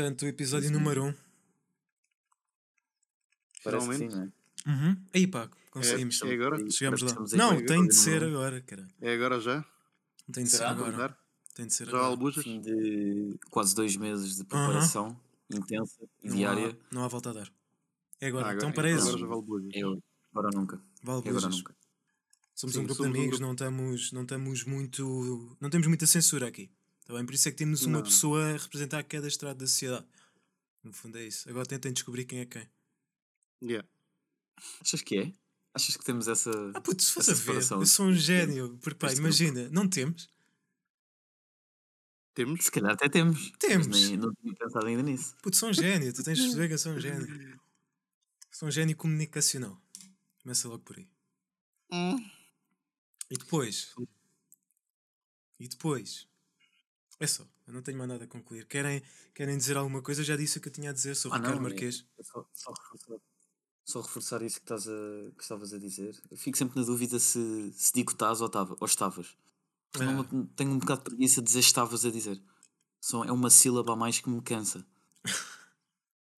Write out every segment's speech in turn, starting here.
Portanto, o episódio número 1. Um. Parece que sim, não é? Uhum. Aí pá, conseguimos. É, é agora? Chegamos lá. Não, tem de ser agora, cara. É agora já? Tem de ser Será? agora. Dar? Tem de ser Já agora. Fim de quase dois meses de preparação intensa e Não diária. há, não há volta a dar. É agora. Ah, então agora, para agora já vale bujas. Eu, agora nunca. Vale É agora nunca. Somos Sim, um grupo somos de um amigos, grupo. não estamos, não estamos muito. Não temos muita censura aqui. Tá bem? Por isso é que temos uma Não. pessoa a representar cada estrado da sociedade. No fundo é isso. Agora tentem descobrir quem é quem. Yeah. Achas que é? Achas que temos essa. Ah, puto, se fosse essa a ver, eu sou um gênio. Porque, pá, Este imagina, não temos? Temos? Se calhar até temos. Temos. Nem, não tinha pensado ainda nisso. Puto, sou um gênio. Tu tens de perceber que eu sou um gênio. Sou um gênio comunicacional. Começa logo por aí. Hum. E depois? E depois? É só, eu não tenho mais nada a concluir. Querem, querem dizer alguma coisa? Eu já disse o que eu tinha a dizer sobre Ah, Ricardo não, é- Marquês. é só, só reforçar, só reforçar isso que, estás a, que estavas a dizer. Eu fico sempre na dúvida se, se digo estás ou, estava, ou estavas. Porque não me- tenho um bocado de preguiça de dizer estavas a dizer. Só é uma sílaba a mais que me cansa.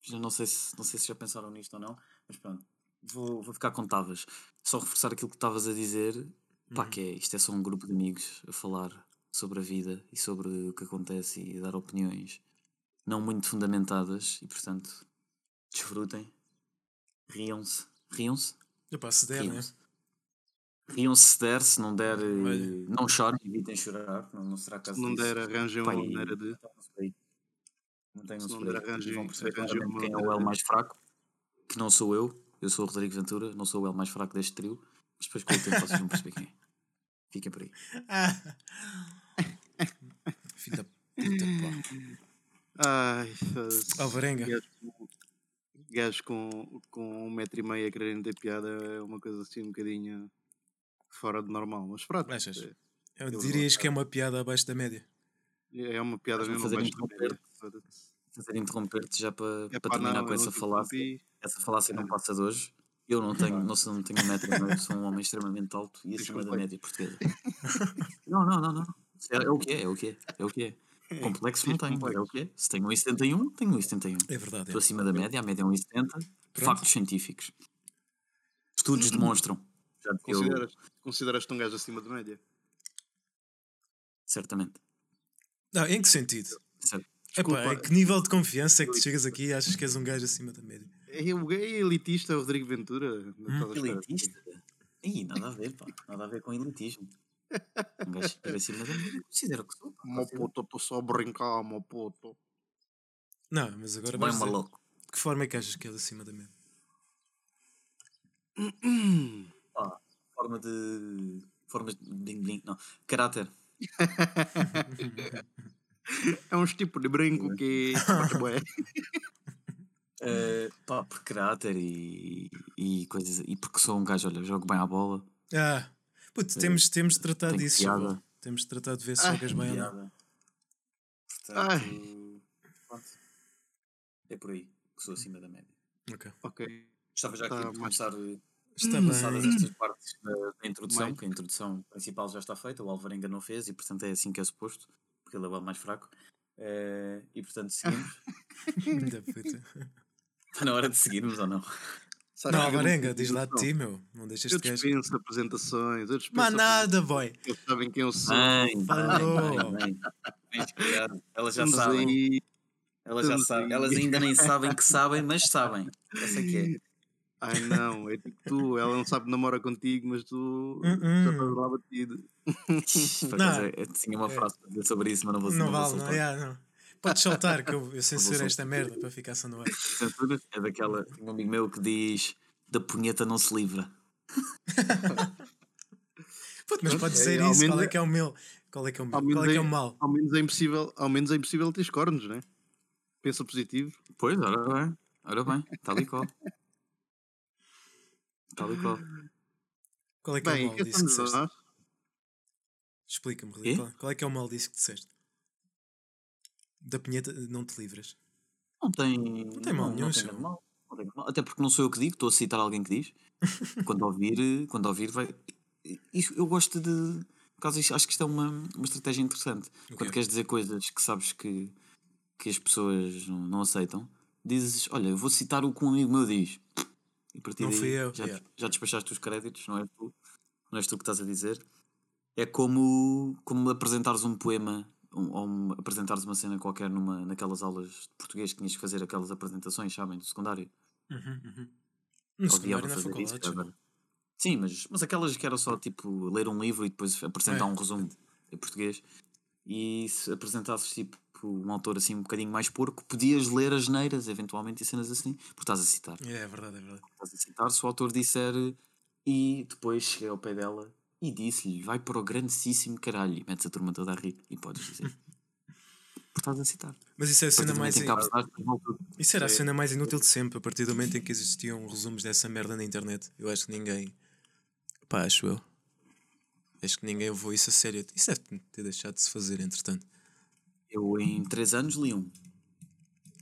já não sei, se, não sei se já pensaram nisto ou não, mas pronto. Vou, vou ficar com estavas. Só reforçar aquilo que estavas a dizer. Pá, que é, isto é só um grupo de amigos a falar sobre a vida e sobre o que acontece e dar opiniões não muito fundamentadas e portanto desfrutem, riam-se, riam-se, Epá, se der, né? riam-se. Riam-se se der, se não der, eh, Olha. não chorem, evitem chorar, não, não será caso Se não der, arranjem uma maneira de. Não tenham se não spray. der, arranjem- E vão perceber arranjem quem é o L mais fraco, que não sou eu, eu sou o Rodrigo Ventura, não sou o L mais fraco deste trio, mas depois com o tempo vocês vão perceber quem é. Fiquem por aí. Filho da puta, pá. Ai. Alvarenga. Gajos com- com, um metro e meio a quererem ter piada é uma coisa assim um bocadinho fora de normal. Mas pronto, Achas? é- Eu Eu dirias que é uma piada abaixo da média. é uma piada mesmo fazer abaixo da média. Fazer interromper-te já para, É para pá, terminar não, com essa falácia. interrompi. Essa falácia não passa de hoje. Eu não tenho, não, não tenho um metro e meio, sou um homem extremamente alto e acima da média portuguesa. Não, não, não, não. É, é o que é, é o que é, é o que é. Complexo não tenho, é o que é. Se tenho 1,71, tenho 1,71. É verdade. Estou É. acima da média, a média é 1,70. Factos científicos. Estudos demonstram. Já que eu, Consideras, consideras-te um gajo acima da média? certamente. Não, em que sentido? Certo. Epá, em que nível de confiança é que tu chegas aqui e achas que és um gajo acima da média? É, o é elitista, o Rodrigo Ventura. Esperar. Elitista? Ih, nada a ver, pá. Nada a ver com elitismo. Um gajo que acima da média, considero que sou. Meu puto, estou só a brincar, meu puto. Não, mas agora dizer, maluco. de que forma é que achas que és acima da média? Pá, forma de. Formas de bling bling. Não. Caráter. É um tipo de brinco que. Eh, pá, por caráter e, e coisas. E porque sou um gajo, olha, jogo bem à bola. Ah, puto, temos, temos de tratar Tenho disso, piada. Temos de tratar de ver se Ah, jogas bem ou não. piada. Portanto, pronto. É por aí que sou acima da média. Ok. ok. Estava já Tá aqui a mais- começar eh, Está passadas bem. estas partes da, da introdução, Mike. que a introdução principal já está feita, o Álvaro ainda não fez e portanto é assim que é suposto, porque ele é o mais fraco. Eh, e portanto seguimos. Está na hora de seguirmos ou não? Sabes Não, eu Alvarenga, tenho diz lá de ti, meu. Não deixas Eu de gajo. dispenso apresentações. Eu dispenso Mas nada, boy. Eles sabem quem eu sou. Bem, Falou. bem, bem. Elas já Estamos sabem. aí. Elas já estamos sabem. aí. Elas ainda nem sabem que sabem, mas sabem. Essa é que é. Ai não, é tipo tu. Ela não sabe que namora contigo, mas tu Uh-uh. já estás lá batido. Por Não. acaso, eu tinha uma frase para dizer sobre isso, mas não vou, Não vale, não, yeah, não. Podes soltar que eu, eu censuro esta merda para ficar só no ar. É daquela. Tem um amigo meu que diz: da punheta não se livra. Puto, mas pode é, dizer ao isso. Qual é é- que é o meu? Qual é que é o meu? Qual é que é é- o mal? Ao menos é impossível, ao menos é impossível ter cornos, né? Pensa positivo. Pois, ora bem. Ora bem, tal e qual. Tal e qual. Qual é que é o Bem, mal que disso que disseste? Explica-me. Qual, qual é que é o mal disso que disseste? Da punheta não te livras. Não tem. Não tem mal nenhum, Não tem mal. Não tem mal. Até porque não sou eu que digo, estou a citar alguém que diz. quando ouvir, quando ouvir vai. Isso, eu gosto de. Por causa acho que isto é uma, uma estratégia interessante. O Quando queres dizer coisas que sabes que, que as pessoas não, não aceitam, dizes, olha, eu vou citar o que um amigo meu diz. E a partir Não daí fui eu, já, yeah. já despachaste os créditos, não és tu, não és tu que estás a dizer. É como, como apresentares um poema um, ou um- apresentares uma cena qualquer numa, naquelas aulas de português que tinhas que fazer aquelas apresentações, sabem, do secundário. Uhum, uhum. No secundário na fazer isso, faculdade. agora. Sim, mas, mas aquelas que era só tipo ler um livro e depois apresentar É. um resumo em português. E se apresentasses tipo um autor assim um bocadinho mais porco, podias ler as neiras eventualmente e cenas assim, porque estás a citar. É, é verdade, é verdade. Estás a citar, se o autor disser e depois cheguei ao pé dela e disse-lhe, vai para o grandíssimo caralho, e metes a turma toda a rir e podes dizer. porque estás a citar. Mas isso é a cena mais. voltas- Isso era a É. cena mais inútil de sempre, a partir do momento em que existiam resumos dessa merda na internet. Eu acho que ninguém. Pá, acho eu. Acho que ninguém levou isso a sério. Isso deve ter deixado de se fazer, entretanto. Eu em 3 anos li um.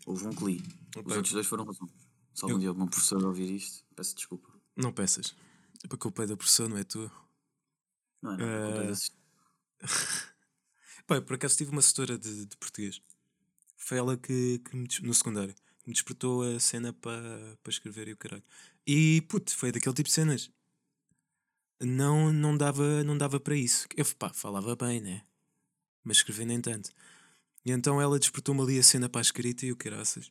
Houve um que li. Os Ok. outros dois foram resumos. Se algum Eu- dia algum professor ouvir isto, peço desculpa. Não peças. É para culpa é da pessoa, não é tua. Não desses- Pá, eu por acaso tive uma setora de, de português. Foi ela que, que me, no secundário, que me despertou a cena para para escrever e o caralho. E puto, foi daquele tipo de cenas. Não, não dava não dava para isso. Eu pá, falava bem, né? Mas escrever nem tanto. E então ela despertou-me ali a cena para a escrita e o caraças.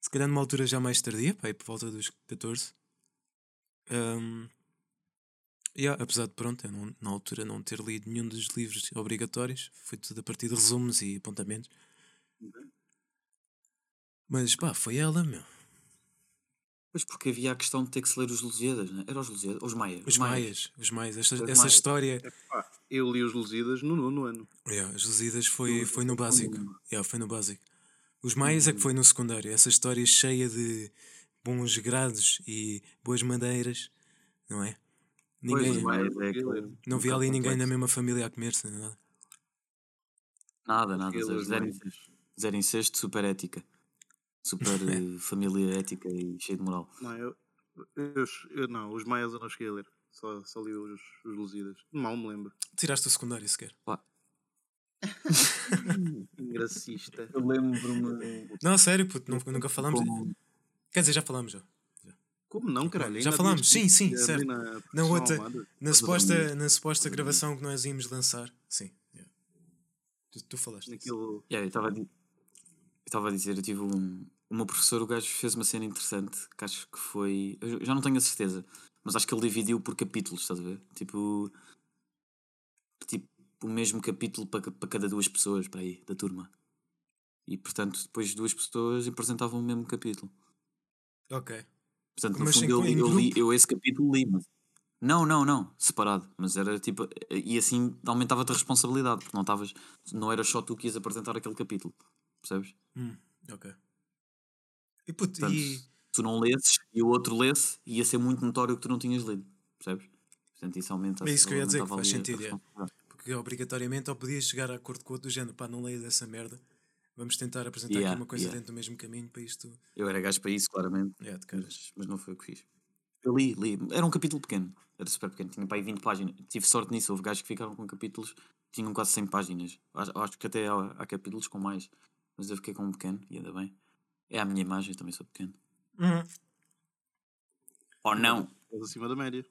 Se calhar numa altura já mais tardia, pá, por volta dos 14. Ahm, Yeah, apesar de, pronto, eu não- na altura não ter lido nenhum dos livros obrigatórios, foi tudo a partir de resumos e apontamentos. Mas pá, foi ela, meu. Pois porque havia a questão de ter que se ler os Lusíadas, não é? Era os Lusíadas? Os Maias? Os Maias, os Maias, esta, Os essa Maias. história. Pá, eu li os Lusíadas no nono ano. Yeah, as Lusíadas foi, No- foi no básico. Yeah, foi no básico. Os Maias é que foi no secundário. Essa história cheia de bons grados e boas madeiras, não é? Pois, Ninguém, Maias é ler. não vi ali ninguém na complexo. mesma família a comer-se, nada. Nada, nada. Zero, zero, incesto, zero incesto, super ética. Super eh, família ética e cheia de moral. Não, eu, eu, eu- não, os Maias eu não cheguei a ler. Só, só li os, os Lusíadas. Mal me lembro. Tiraste o secundário sequer. Engracista. Eu lembro-me. Não, sério, puto, nunca, falámos. como- Quer dizer, já falámos já. Como não, caralho? Já falámos, sim, sim, certo. Na, Na outra, na suposta, na suposta gravação que nós íamos lançar. Sim. yeah. Tu, tu falaste. Naquilo. Yeah, eu estava a, di- eu estava a dizer, eu tive um, o meu professor, o gajo fez uma cena interessante que acho que foi. Eu já não tenho a certeza, mas acho que ele dividiu por capítulos, estás a ver? Tipo. Tipo, o mesmo capítulo para, para cada duas pessoas para aí, da turma. E portanto, depois duas pessoas apresentavam o mesmo capítulo. Ok. Portanto, no Mas fundo, eu, eu, li, eu esse capítulo li, mas. Não, não, não, separado. Mas era tipo. E assim aumentava-te a responsabilidade, porque não estavas. Não era só tu que ias apresentar aquele capítulo. Percebes? Hum, ok. E puto, Portanto, e. tu não lesses e o outro lesse, ia ser muito notório que tu não tinhas lido. Percebes? Portanto, isso aumenta É isso que eu ia dizer, que faz sentido, é. Porque obrigatoriamente ou podias chegar a acordo com o outro do género, pá, não leio dessa merda. Vamos tentar apresentar Yeah, aqui uma coisa yeah. dentro do mesmo caminho para isto. Eu era gajo para isso, claramente. De caras. Mas, mas não foi o que fiz. Eu li, li. Era um capítulo pequeno. Era super pequeno. Tinha para aí 20 páginas. Tive sorte nisso. Houve gajos que ficaram com capítulos que tinham quase 100 páginas. Acho, acho que até há, há capítulos com mais. Mas eu fiquei com um pequeno e ainda bem. É a minha imagem, também sou pequeno. Uhum. Ou não? Estás acima da média.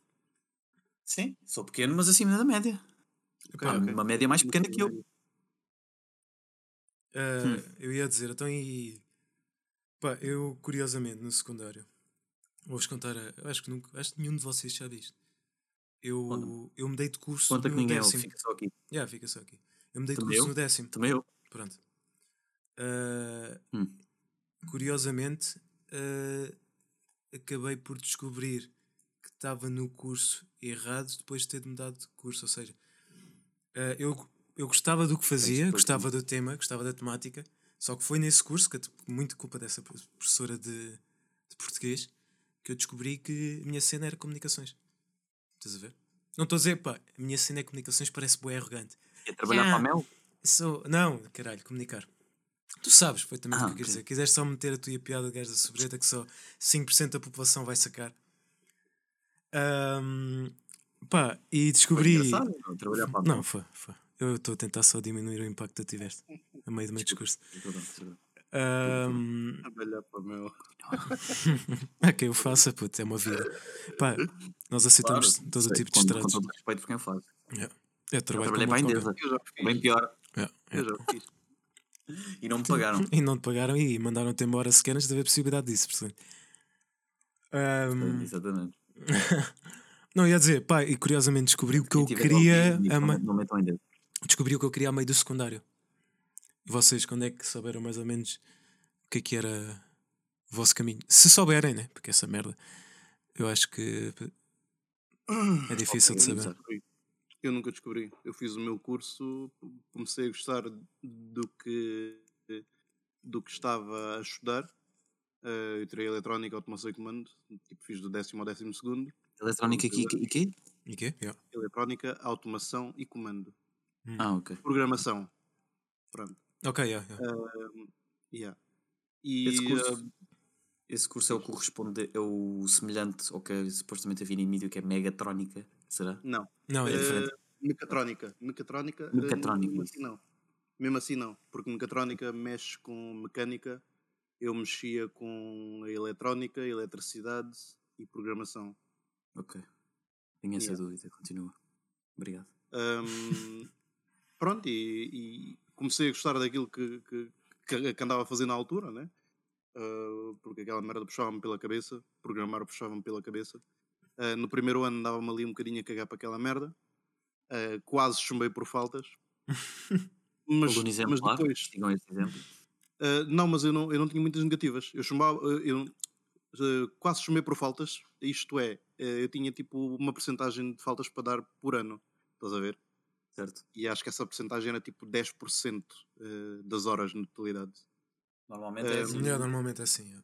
Sim, sou pequeno, mas acima da média. Ok, Há ok. Uma média mais pequena que eu. Ah, Hum. Eu ia dizer, então e. Pá, eu curiosamente no secundário. Vou-vos contar, acho que nunca, acho que nenhum de vocês já disse. Eu, Conta-me. eu mudei de curso Conta que no ninguém ouve, décimo. fica só aqui. Já, fica só aqui. Eu mudei de curso eu? no décimo. Também eu. Pronto. Ah, Hum. Curiosamente, ah, acabei por descobrir que estava no curso errado depois de ter mudado de curso. Ou seja, ah, eu, eu gostava do que fazia, gostava do tema, gostava da temática, só que foi nesse curso, que muito culpa dessa professora de, de português, que eu descobri que a minha cena era comunicações. Estás a ver? Não estou a dizer, pá, a minha cena é comunicações, parece bué arrogante. Ia trabalhar Yeah. para a Mel? Sou... Não, caralho, comunicar. Tu sabes perfeitamente o Ah, que eu quero ok. dizer. Quiseres só meter a tua piada de gajo da sobreta que só 5% da população vai sacar. Ahm, pá, e Foi descobri. engraçado, não? Trabalhar para a Mel. Não, foi, foi. Eu estou a tentar só diminuir o impacto que tu tiveste a meio do meu discurso. Trabalhar para o meu. é que eu faça, puto, é uma vida. Pá, nós aceitamos Claro, todo o tipo de com, com estratos. todo o respeito por quem faz. Yeah. Eu Eu trabalho trabalhei como para a Endesa, Eu bem pior. qualquer. Yeah, Eu yeah. já fiz. E não me pagaram. E não te pagaram e mandaram-te embora sequer antes de haver possibilidade disso, portanto. Ahm, Exatamente. não, ia dizer, pá, e curiosamente descobri o que eu Quem queria não- metam em. Descobri o que eu queria a meio do secundário. E vocês, quando é que souberam mais ou menos o que é que era o vosso caminho? Se souberem, né? Porque essa merda, eu acho que é difícil de Eu nunca saber. descobri. Eu nunca descobri. Eu fiz o meu curso, comecei a gostar do que, do que estava a estudar. Eh, eu tirei eletrónica, automação e comando. Tipo, fiz do décimo ao décimo segundo. Eletrónica e quê? E quê? Yeah. Eletrónica, automação e comando. Ah, ok. Programação. Pronto. Ok, yeah, yeah. Yeah. E Esse curso, eh, esse curso é o corresponde, é o semelhante ao que supostamente havia em mídia, que é Megatrónica, será? não. não, é diferente. Mecatrónica. Mecatrónica. eh, Mecatrónica, Mesmo assim não. Mesmo assim não. Porque mecatrónica mexe com mecânica. Eu mexia com a eletrónica, eletricidade e programação. Ok. Tenho essa Yeah. dúvida, continua. Obrigado. Ahm, pronto, e, e comecei a gostar daquilo que, que, que, andava a fazer na altura, né? Ah, porque aquela merda puxava-me pela cabeça, programar puxava-me pela cabeça. Ah, no primeiro ano andava-me ali um bocadinho a cagar para aquela merda, Ah, quase chumbei por faltas. mas, Aluno mas depois, sigam esse exemplo. não, mas eu não, eu não tinha muitas negativas. Eu chumbava, eu quase chumbei por faltas, isto é, eu tinha tipo uma porcentagem de faltas para dar por ano, estás a ver? Certo. e acho que essa porcentagem era tipo 10% eh, das horas na totalidade. Normalmente Eh, é assim. Yeah, normalmente é assim. yeah.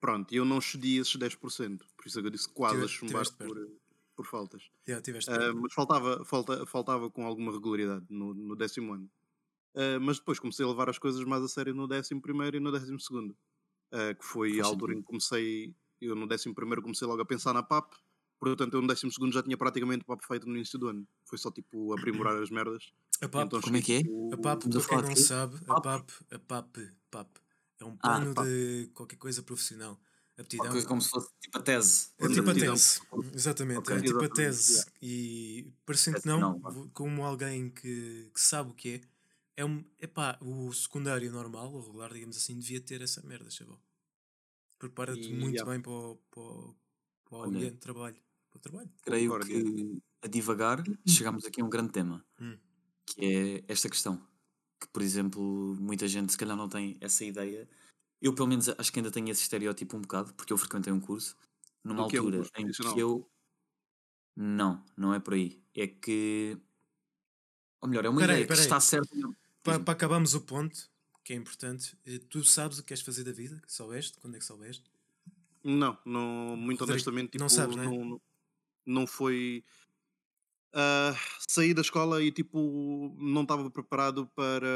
Pronto, e eu não cedi esses 10%, por isso é que eu disse quase a Tive- chumbar tiveste perto. por, por faltas. Yeah, Ah, perto. mas faltava, falta, faltava com alguma regularidade no, no décimo ano. Ah, mas depois comecei a levar as coisas mais a sério no décimo primeiro e no décimo segundo. Ah, que foi Faz a altura sentido. em que comecei, eu no décimo primeiro comecei logo a pensar na PAP, portanto eu no décimo segundo já tinha praticamente PAP feito no início do ano. Foi só tipo aprimorar as merdas. A PAP, Então como é que é? tipo, a PAP para quem não sabe, a PAP, a PAP, PAP é um Ah, plano PAP. de qualquer coisa profissional. Aptidão. Coisa como se fosse tipo a tese. É tipo a tese, exatamente, Ok. é tipo a tese. E parecendo que não, como alguém que, que sabe o que é, é um, epá, o secundário normal, ou regular, digamos assim, devia ter essa merda, chaval. Prepara-te muito yeah. bem para o, para o, para o ambiente de trabalho. Para o trabalho. Creio Concordo, que a divagar chegamos aqui a um grande tema, Hum. que é esta questão. Que, por exemplo, muita gente se calhar não tem essa ideia. Eu, pelo menos, acho que ainda tenho esse estereótipo um bocado, porque eu frequentei um curso numa Do que é um altura curso em que eu. Não, não é por aí. É que. Ou melhor, é uma Peraí, ideia peraí. que está certa. Para, para acabarmos o ponto, que é importante, eh, tu sabes o que queres fazer da vida? Soubeste? Quando é que soubeste? Não, não muito Rodrigo, honestamente, tipo, não sabes, né? não, não foi. saí da escola e tipo não estava preparado para,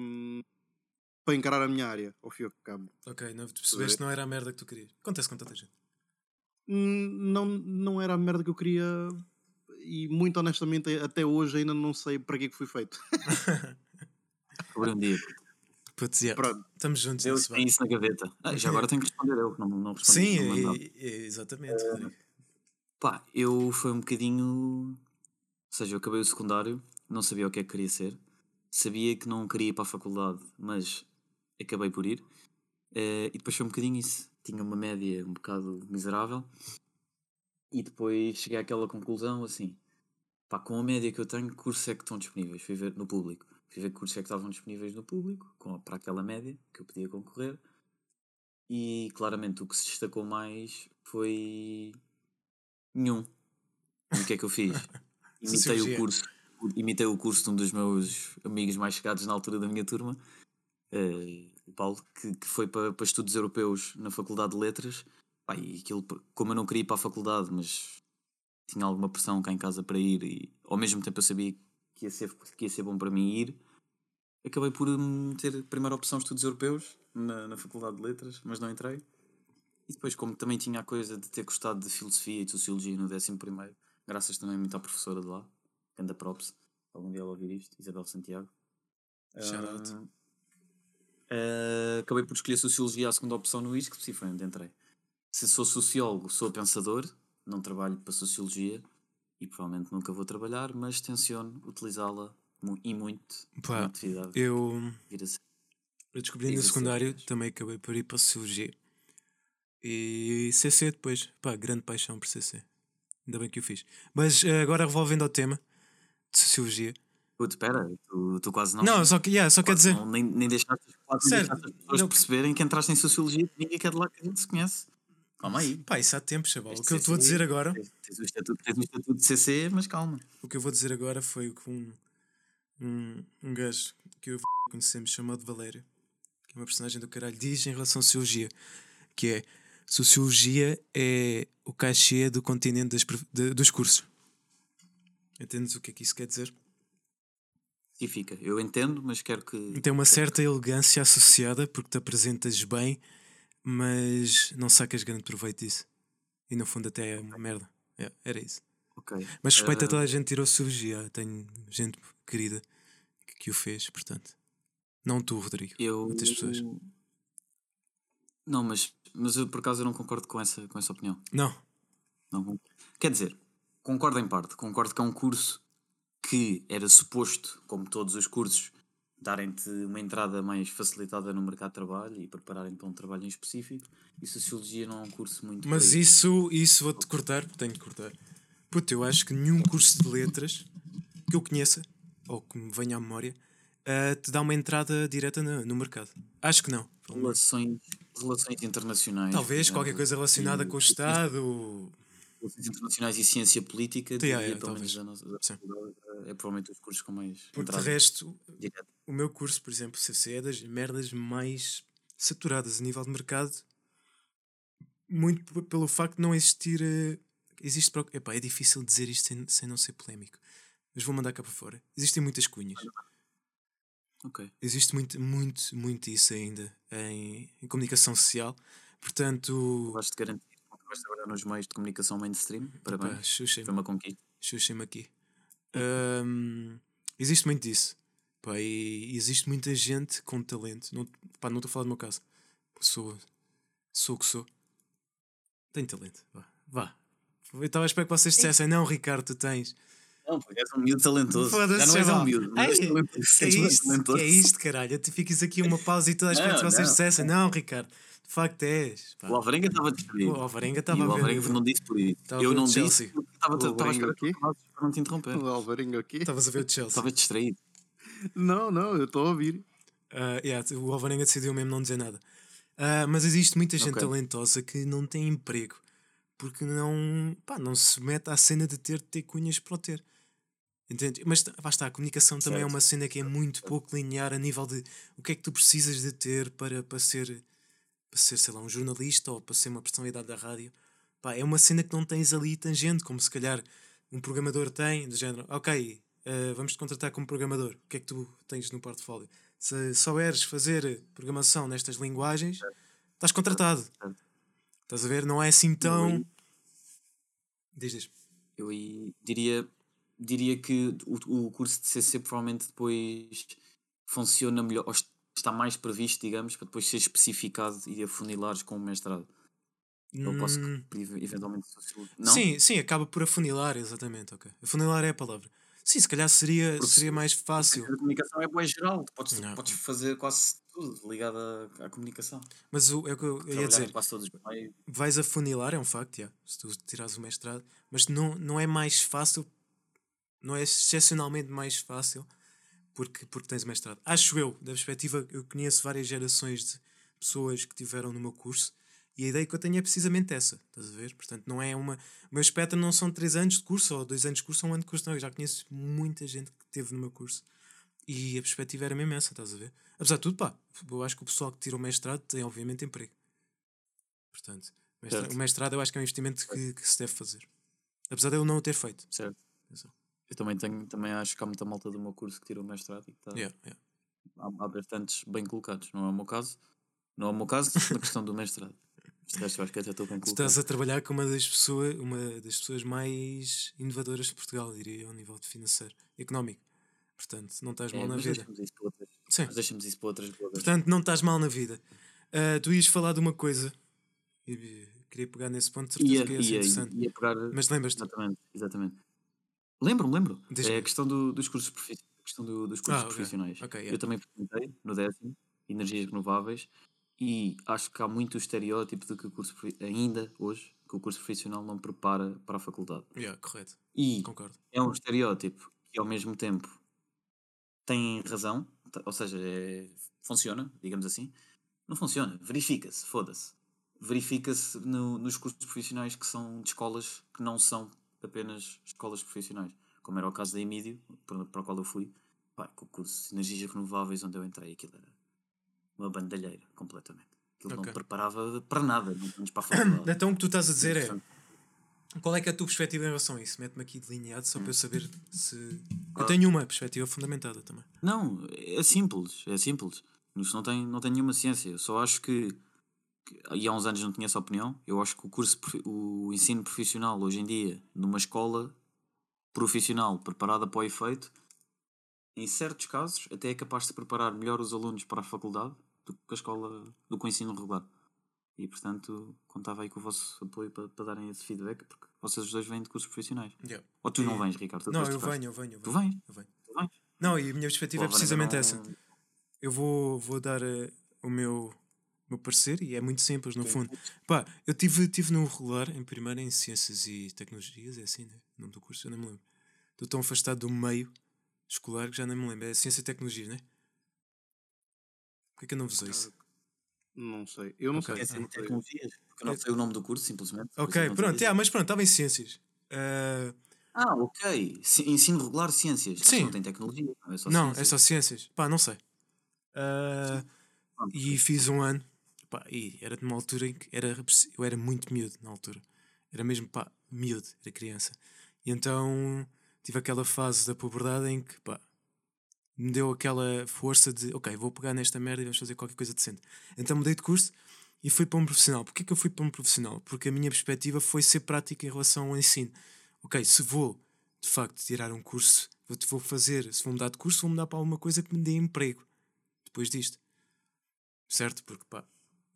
hum, para encarar a minha área, ao fim e ao cabo. Ok, não, percebeste que não era a merda que tu querias. Acontece com tanta gente. Não, não era a merda que eu queria e muito honestamente até hoje ainda não sei para que é que fui feito. Sobre um dia. Putz, yeah, Pronto. estamos juntos Eu tenho isso na gaveta. Ah, já agora tenho que responder eu, que não, não respondi. Sim, não é- é- exatamente. Rodrigo. Pá, eu foi um bocadinho. Ou seja, eu acabei o secundário, não sabia o que é que queria ser. Sabia que não queria ir para a faculdade, mas acabei por ir. Eh, e depois foi um bocadinho isso. Tinha uma média um bocado miserável. E depois cheguei àquela conclusão assim: pá, com a média que eu tenho, que cursos é que estão disponíveis? Fui ver no público. Fui ver que cursos é que estavam disponíveis no público, com, para aquela média que eu podia concorrer. E claramente o que se destacou mais foi nenhum. E o que é que eu fiz? Imitei o curso, imitei o curso de um dos meus amigos mais chegados na altura da minha turma, o Paulo, que, que foi para, para estudos europeus na Faculdade de Letras. Pá, e aquilo, como eu não queria ir para a faculdade, mas tinha alguma pressão cá em casa para ir, e ao mesmo tempo eu sabia que ia ser, que ia ser bom para mim ir, acabei por ter a primeira opção estudos europeus na, na Faculdade de Letras, mas não entrei. E depois, como também tinha a coisa de ter gostado de filosofia e de sociologia no 11, graças também muito à professora de lá, Ganda Props, algum dia ela ouvir isto, Isabel Santiago. Shout out. Ah, Eh, acabei por escolher Sociologia a segunda opção no ISC, especificamente entrei. Se sou sociólogo, sou pensador, não trabalho para Sociologia e provavelmente nunca vou trabalhar, mas tenciono utilizá-la e muito Pá, na atividade. Eu, a eu descobri no secundário, também acabei por ir para Sociologia. E CC depois. Pá, grande paixão por CC. Ainda bem que o fiz. Mas eh, agora revolvendo ao tema de Sociologia. Puto, espera, tu, tu quase não. Não, só, que, yeah, só quer dizer. não- nem, nem deixaste, quase nem Certo, deixaste as pessoas não- perceberem que entraste em Sociologia e ninguém quer de lá que a gente se conhece. Calma aí. Pá, isso há tempo, chaval. O que eu te vou CC dizer agora. Tens, tens o estatuto, tens o estatuto de CC, mas calma. O que eu vou dizer agora foi o que um, um, um gajo que eu conhecemos chamado Valério, que é uma personagem do caralho, diz em relação à sociologia, que é sociologia é o cachê do continente das de- dos cursos. Entendes o que é que isso quer dizer? E fica. Eu entendo, mas quero que. Tem uma certa elegância associada porque te apresentas bem, mas não sacas grande proveito disso. E no fundo até é uma merda. É, era isso. Ok. Mas respeito a Ah, toda a gente que tirou cirurgia. Tenho gente querida que, que o fez, portanto. Não tu, Rodrigo. Eu. Muitas pessoas. Não, mas, mas eu por acaso eu não concordo com essa, com essa opinião. Não. Não. Quer dizer, concordo em parte. Concordo que é um curso que era suposto, como todos os cursos, darem-te uma entrada mais facilitada no mercado de trabalho e prepararem para um trabalho em específico. E Sociologia não é um curso muito. Mas aí. isso, isso vou-te cortar, tenho de cortar. Puta, eu acho que nenhum curso de letras que eu conheça, ou que me venha à memória, ah, te dá uma entrada direta no, no mercado. Acho que não. Relações, relações internacionais. Talvez qualquer coisa relacionada e- com o Estado. Relações internacionais e ciência política, Yeah, yeah, pelo talvez. nossa é provavelmente os cursos com mais Porque de resto, direta. o meu curso, por exemplo, CC, é das merdas mais saturadas a nível de mercado. Muito pelo facto de não existir. eh, existe. Epá, é difícil dizer isto sem, sem não ser polémico. Mas vou mandar cá para fora. Existem muitas cunhas. Ok. Existe muito, muito, muito isso ainda em, em comunicação social. Portanto, Vais-te garantir que vais trabalhar nos meios de comunicação mainstream. pá, Parabéns. xuxem-me. Foi uma conquista. Xuxem-me aqui. Ahm, existe muito disso. Pá, e existe muita gente com talento. Não, pá, não estou a falar do meu caso. Sou, sou o que sou. Tenho talento. Vá. Vá. Eu estava a esperar que vocês dissessem, não, Ricardo, tu tens. Não, porque és um miúdo talentoso. Foda-se, Já não és um miúdo, mas és Ei, talentoso. Que é isto? talentoso. Que é isto, caralho? Tu ficas aqui uma pausa e toda a espera que vocês não. dissessem, não, Ricardo, de facto és. Pá. O Alvarenga estava distraído. O Alvarenga estava o a ver. Alvarenga não disse por isso. Estava a Eu ver o não disse porque estava O estava à espera Alvarenga que tu aqui? para não te interromper. O Alvarinho aqui? Estavas a ver o Chelsea. Estava distraído. Não, não, eu estou a ouvir. Ah, yeah, o Alvarenga decidiu mesmo não dizer nada. Ah, mas existe muita gente Ok. talentosa que não tem emprego porque não, pá, não se mete à cena de ter de ter cunhas para o ter. Entende? Mas está, a comunicação também é Certo. uma cena que é muito pouco linear a nível de o que é que tu precisas de ter para, para ser, para ser, sei lá, um jornalista ou para ser uma personalidade da rádio. Pá, é uma cena que não tens ali tangente, como se calhar um programador tem, do género, ok, eh, vamos te contratar como programador. O que é que tu tens no portfólio? Se souberes fazer programação nestas linguagens, estás contratado. Certo. Estás a ver? Não é assim tão. Diz, diz. Eu aí diria, diria que o, o curso de CC provavelmente depois funciona melhor, ou está mais previsto, digamos, para depois ser especificado e afunilares com o mestrado. Eu posso Hum, ev- eventualmente. Não? Sim, sim, acaba por afunilar, exatamente. ok. Afunilar é a palavra. Sim, se calhar seria, Porque seria se- mais fácil. A comunicação é boa geral, tu podes, Não. podes fazer quase tudo ligado à, à comunicação. Mas o, é o que eu ia Trabalhar dizer. em todos os meios. vais afunilar, é um facto, já, se tu tirares o mestrado, mas não, não é mais fácil, não é excepcionalmente mais fácil porque, porque tens mestrado. Acho eu, da perspectiva, eu conheço várias gerações de pessoas que tiveram no meu curso e a ideia que eu tenho é precisamente essa, estás a ver? Portanto, não é uma. O meu espectro não são três anos de curso ou dois anos de curso ou um ano de curso, não. Eu já conheço muita gente que teve no meu curso e a perspectiva era mesmo essa, estás a ver? Apesar de tudo, pá, eu acho que o pessoal que tira o mestrado tem, obviamente, emprego. Portanto, mestra- Certo. o mestrado eu acho que é um investimento que, que se deve fazer. Apesar de eu não o ter feito. Certo. Atenção. Eu também, tenho, também acho que há muita malta do meu curso que tirou o mestrado e que está, Yeah, yeah. há, há bastantes bem colocados. Não é o meu caso. Não é o meu caso na questão do mestrado. Este resto eu acho que até estou bem colocado. estás a trabalhar com uma das, pessoas, uma das pessoas mais inovadoras de Portugal, diria eu, a nível de financeiro, económico. Portanto, não estás É, mal na mas vida. deixamos isso para outras, para Sim. Mas deixamos isso para outras. Portanto, não estás mal na vida. Ah, tu ias falar de uma coisa. E queria pegar nesse ponto, de certeza Ia, que ia ser ia, interessante. ia pegar. Mas lembras-te? Exatamente, exatamente. Lembro-me, lembro. Diz-me. É a questão do- dos cursos, profi- a questão do- dos cursos Ah, ok. profissionais. Ok, yeah. Eu também perguntei no décimo, energias renováveis, e acho que há muito o estereótipo de que o curso, ainda hoje, que o curso profissional não prepara para a faculdade. Yeah, correto. E Concordo. é um estereótipo que ao mesmo tempo tem razão, ou seja, é- funciona, digamos assim. Não funciona, verifica-se, foda-se. Verifica-se no- nos cursos profissionais que são de escolas que não são apenas escolas profissionais, como era o caso da Emídio, para, o qual eu fui. Pá, com o curso de energias renováveis onde eu entrei, aquilo era uma bandalheira, completamente. Aquilo não Ok. me preparava para nada, não menos para a faculdade. Então o que tu estás a dizer é. Qual é que é a tua perspectiva em relação a isso? Mete-me aqui delineado Hum. só para eu saber se. Ah. Eu tenho uma perspectiva fundamentada também. Não, é simples, é simples. Isto não tem, não tem nenhuma ciência. Eu só acho que- e há uns anos não tinha essa opinião, eu acho que o curso, o ensino profissional hoje em dia, numa escola profissional preparada para o efeito, em certos casos, até é capaz de preparar melhor os alunos para a faculdade do que a escola, do que o ensino regular. E portanto, contava aí com o vosso apoio para, para darem esse feedback, porque vocês os dois vêm de cursos profissionais. Yeah. Ou tu não vens, Ricardo? Tu Não, eu venho, eu venho. Eu Tu venho. vens? Eu venho. Tu vens? Não, e a minha perspectiva é Pô, agora precisamente não- essa. Eu vou, vou dar eh, o meu, meu parecer e é muito simples, no fundo. Pá, eu tive, tive no regular, em primeiro, em Ciências e Tecnologias, é assim, né? O nome do curso, eu não me lembro. Estou tão afastado do meio escolar que já nem me lembro. É Ciência e Tecnologias, né? Por que é que eu não vos ouço? Não sei. Eu não Ok. sei. É Não sei. tecnologias, porque eu não sei o nome do curso, simplesmente. Ok, pronto, dizer. mas pronto, estava em Ciências. Ah, Ah, ok. Ensino regular, ciências. Que Sim. não tem tecnologia. não É só não, ciências. é só Ciências. Pá, não sei. Ah, Pronto. e fiz um ano. Pá, e era numa altura em que era, eu era muito miúdo na altura. Era mesmo, pá, miúdo, era criança. E então tive aquela fase da puberdade em que, pá, me deu aquela força de, ok, vou pegar nesta merda e vamos fazer qualquer coisa decente. Então mudei de curso e fui para um profissional. Porquê que eu fui para um profissional? Porque a minha perspectiva foi ser prática em relação ao ensino. Ok, se vou, de facto, tirar um curso, vou fazer, se vou mudar de curso, vou mudar para alguma coisa que me dê emprego depois disto. Certo? Porque, pá,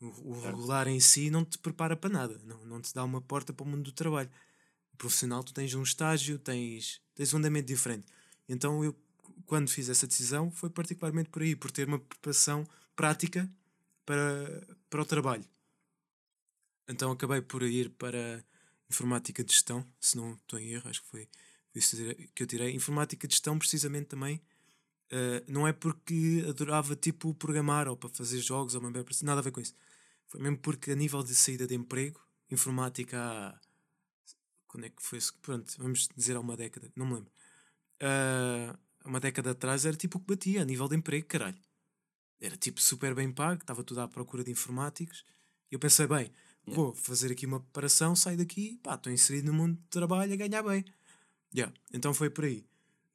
o, regular em si não te prepara para nada, não, não te dá uma porta para o mundo do trabalho. O profissional, tu tens um estágio, tens, tens um andamento diferente. Então, eu, quando fiz essa decisão, foi particularmente por aí, por ter uma preparação prática para, para o trabalho. Então, acabei por ir para informática de gestão, se não estou em erro, acho que foi isso que eu tirei. Informática de gestão, precisamente também. Uh, não é porque adorava tipo programar ou para fazer jogos ou uma merda nada a ver com isso. Foi mesmo porque a nível de saída de emprego, informática há. Quando é que foi? Pronto, vamos dizer há uma década, não me lembro. Uh, há uma década atrás era tipo o que batia a nível de emprego, caralho. Era tipo super bem pago, estava tudo à procura de informáticos. E eu pensei, bem, vou fazer aqui uma preparação, saio daqui, pá, estou inserido no mundo de trabalho a ganhar bem. Yeah, então foi por aí.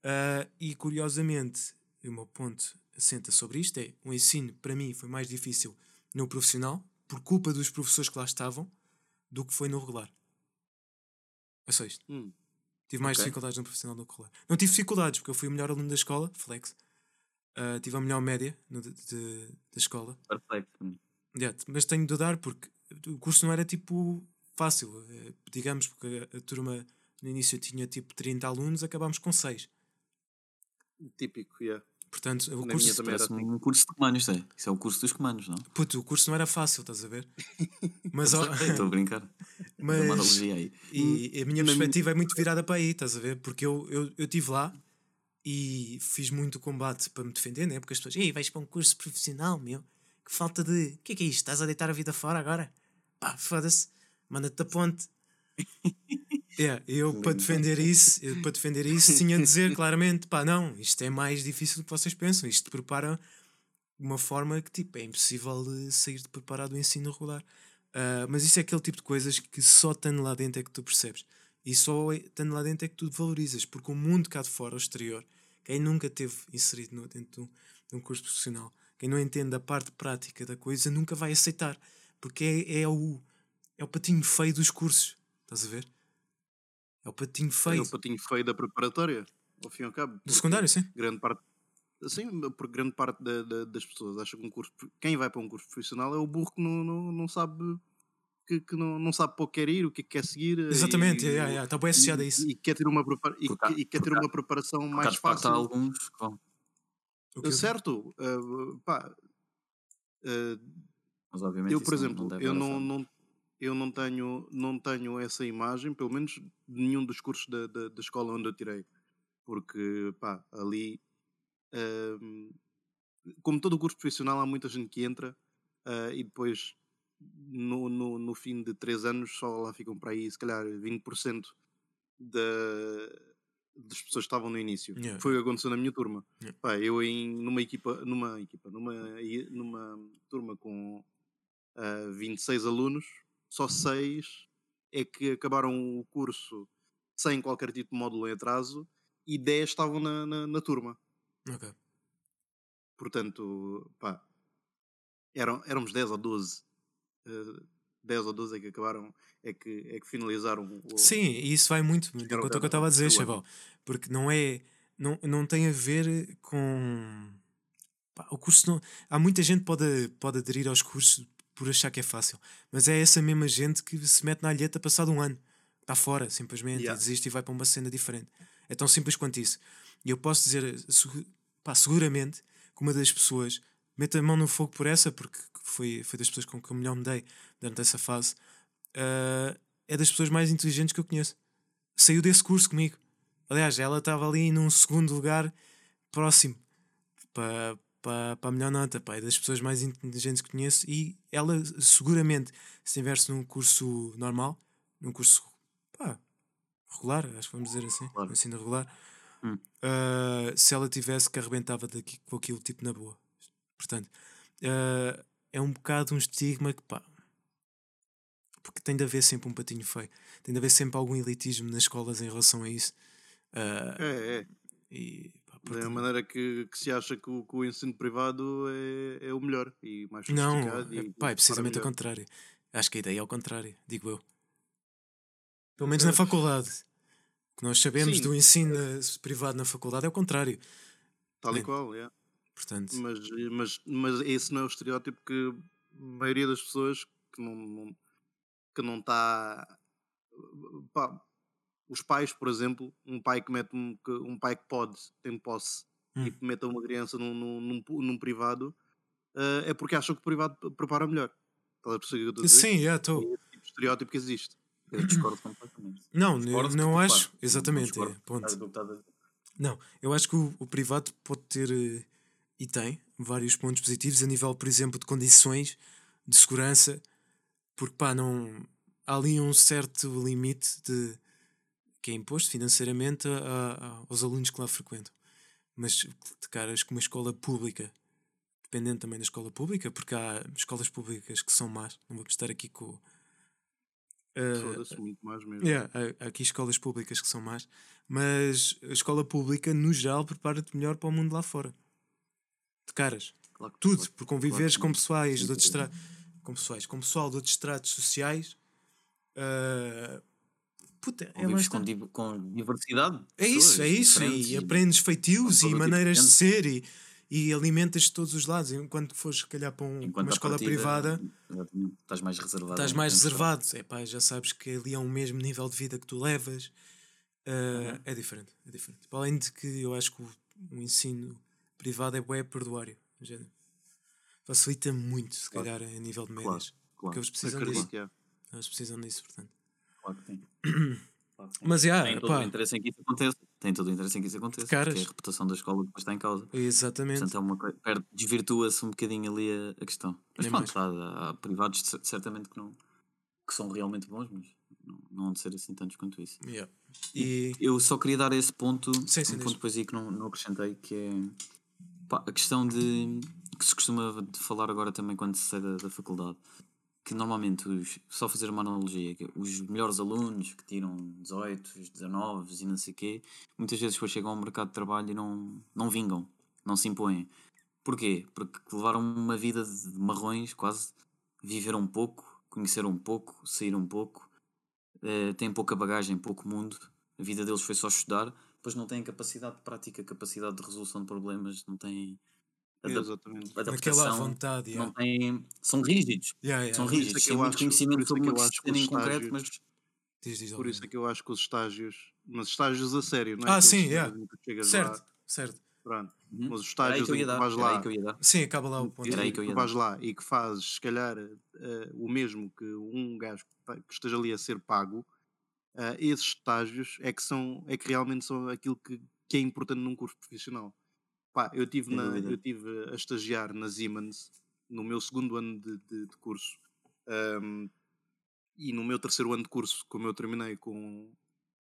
Uh, e curiosamente, o meu ponto assenta sobre isto é o ensino para mim foi mais difícil no profissional por culpa dos professores que lá estavam do que foi no regular. É só isto. Hum. Tive mais Ok. dificuldades no profissional do que no regular. Não tive dificuldades porque eu fui o melhor aluno da escola, flex. Uh, tive a melhor média no de, de- da escola. Perfeito. Yeah, mas tenho de dar porque o curso não era tipo fácil. eh, Digamos, porque a, a turma no início tinha tipo 30 alunos, acabámos com 6. Típico, yeah. Portanto, o Na curso, minha também era Parece um curso de comandos, isso é. Isso é o curso dos comandos, não? puto, o curso não era fácil, estás a ver? Mas, Estou a brincar. Uma mas analogia aí. e a minha Na perspectiva é muito virada para aí, estás a ver? Porque eu eu eu estive lá e fiz muito combate para me defender, né? Porque as pessoas, ei, vais para um curso profissional, meu, que falta de. O que é que é isto? Estás a deitar a vida fora agora? Pá, foda-se, manda-te a ponte. Yeah, eu para defender isso, eu, para defender isso tinha de dizer claramente, pá, não, isto é mais difícil do que vocês pensam, isto prepara de uma forma que tipo, é impossível de sair de preparado do ensino regular. Ah, mas isso é aquele tipo de coisas que só estando lá dentro é que tu percebes. E só é- estando lá dentro é que tu valorizas, porque o mundo cá de fora, o exterior, quem nunca teve inserido no, dentro de um, de um curso profissional, quem não entende a parte prática da coisa, nunca vai aceitar, porque é, é, o, é o patinho feio dos cursos, estás a ver? É o patinho É feio. o patinho feio da preparatória, ao fim e ao cabo. Do secundário, sim. Grande parte, Sim, por grande parte da- da- das pessoas acha que um curso, quem vai para um curso profissional é o burro que não, não, não sabe que, que não, não sabe para o que quer ir, o que é que quer seguir. Exatamente, e, yeah, yeah, está bem associado a isso. E, quer ter uma, prepara- e, Porque há- e quer ter porque há- uma preparação Porque mais facto há fácil. alguns que vão. O que eu- Certo, eh, pá, eh, Mas obviamente eu, por exemplo, não eu não, eu não tenho, não tenho essa imagem, pelo menos de nenhum dos cursos da, da, da escola onde eu tirei. Porque, pá, ali, ehm, como todo o curso profissional, há muita gente que entra ah, e depois, no, no, no fim de três anos, só lá ficam para aí, se calhar, 20% da, das pessoas que estavam no início. Yeah. Foi o que aconteceu na minha turma. Yeah. Pá, eu em, numa equipa, numa equipa, numa, numa turma com ah, 26 alunos, só 6 é que acabaram o curso sem qualquer tipo de módulo em atraso e 10 estavam na, na, na turma. Ok. Portanto, pá, eram, éramos 10 ou 12. eh, 10 ou 12 é que acabaram, é que, é que finalizaram o, Sim, e isso vai muito ao que eu estava a dizer, Chaval. Porque não é. Não, não tem a ver com. pá, o curso não. Há muita gente que pode, pode aderir aos cursos por achar que é fácil. Mas é essa mesma gente que se mete na alheta passado um ano. Está fora, simplesmente, Yeah. e desiste e vai para uma cena diferente. É tão simples quanto isso. E eu posso dizer, pá, seguramente, que uma das pessoas mete a mão no fogo por essa, porque foi, foi das pessoas com que eu melhor me dei durante essa fase, ah, é das pessoas mais inteligentes que eu conheço. Saiu desse curso comigo. Aliás, ela estava ali num segundo lugar próximo para para para a melhor nota, pá, é das pessoas mais inteligentes que conheço e ela seguramente se estivesse num curso normal, num curso pá, regular, acho que vamos dizer assim, Claro. no ensino regular, Hum. ah, se ela tivesse que arrebentava daqui com aquilo tipo na boa. Portanto, ah, é um bocado um estigma que pá, porque tem de haver sempre um patinho feio, tem de haver sempre algum elitismo nas escolas em relação a isso. Ah, É, é. e, pá, Da porque- maneira que, que se acha que o, que o ensino privado é, é o melhor e mais Não, sofisticado. é, e pá, é precisamente melhor. contrário. Acho que a ideia é ao contrário, digo eu. Pelo menos na faculdade. O que nós sabemos sim. do ensino eh, privado na faculdade é o contrário. Tal e Bem, qual, é. Portanto, Mas, mas, mas esse não é o estereótipo que a maioria das pessoas que não, não- que não está. Pá, os pais, por exemplo, um pai que mete um, que- um pai que pode, tem posse Hum. e que meta uma criança num, num, num, privado eh, é porque acham que o privado prepara melhor. Estás a perceber o que eu estou a dizer? sim, É estou. esse tipo de estereótipo que existe. Eu discordo completamente. Não, eu Discordo não porque, acho. não Exatamente, discordo é, ponto. Não, eu acho que o, o privado pode ter eh, e tem vários pontos positivos a nível, por exemplo, de condições de segurança, porque pá, não há ali um certo limite de que é imposto financeiramente a- a- aos alunos que lá frequentam. Mas de caras com uma escola pública, dependendo também da escola pública, porque há escolas públicas que são más, não vou estar aqui com. Foda-se muito mais mesmo. Yeah, há, há aqui escolas públicas que são más, mas a escola pública, no geral, prepara-te melhor para o mundo lá fora. De caras. Claro que- Tudo, claro- por conviveres que com pessoais Sim, de outros sim. estratos. Com pessoais, com pessoal de outros estratos sociais. ah, puta, é, com, com diversidade. de é isso, é isso. diferentes E aprendes feitios e de maneiras de ser e, e alimentas de todos os lados. Enquanto fores, se calhar, para um- uma escola partida, privada, estás mais reservado. estás mais reservado. É pá, já sabes que ali é o mesmo nível de vida que tu levas. Uh, É diferente, é diferente. Para além de que eu acho que o, o ensino privado é bué perdoário. género. Facilita muito, se Claro. calhar, a nível de Claro, médias. Porque claro. eles precisam Acredito disso. é. Eles precisam disso, portanto. Claro que tem. Mas, já, tem todo pá, o interesse em que isso aconteça. Tem todo o interesse em que isso aconteça. caras. Porque a reputação da escola depois está em causa. exatamente. Portanto, é uma coisa. Desvirtua-se um bocadinho ali a, a questão. Mas pronto, há, há privados cer- certamente que não. que são realmente bons, mas não, não hão de ser assim tantos quanto isso. Yeah. E, Eu só queria dar esse ponto, Sim, sim, um ponto depois aí que não, não acrescentei, que é pá, a questão de que se costuma de falar agora também quando se sai da, da faculdade, que normalmente os, só fazer uma analogia, que os melhores alunos que tiram 18, 19 e não sei o quê, muitas vezes depois chegam ao mercado de trabalho e não, não vingam, não se impõem. Porquê? Porque levaram uma vida de marrões, quase, viveram um pouco, conheceram um pouco, saíram um pouco, eh, têm pouca bagagem, pouco mundo, a vida deles foi só estudar, depois não têm capacidade de prática, capacidade de resolução de problemas, não têm Exatamente. Aquela adaptação, vontade, yeah. não têm, são rígidos. Yeah, yeah. São Por isso é rígidos, que têm eu muito acho- conhecimento por isso é sobre que uma eu acho que disciplina os em concreto, mas estágios- Diz, diz, Por isso é que eu acho que os estágios, mas estágios a sério, não é? Ah, sim, yeah. Certo, lá, certo. pronto. Uhum. Mas os estágios que que vais lá. Sim, acaba lá o ponto. Era aí e que eu vais lá e que fazes, se calhar, eh, o mesmo que um gajo que esteja ali a ser pago, eh, esses estágios é que são, é que realmente são aquilo que, que é importante num curso profissional. Pá, eu tive, na, eu tive a estagiar na Siemens no meu segundo ano de, de- de curso ahm, e no meu terceiro ano de curso, como eu terminei com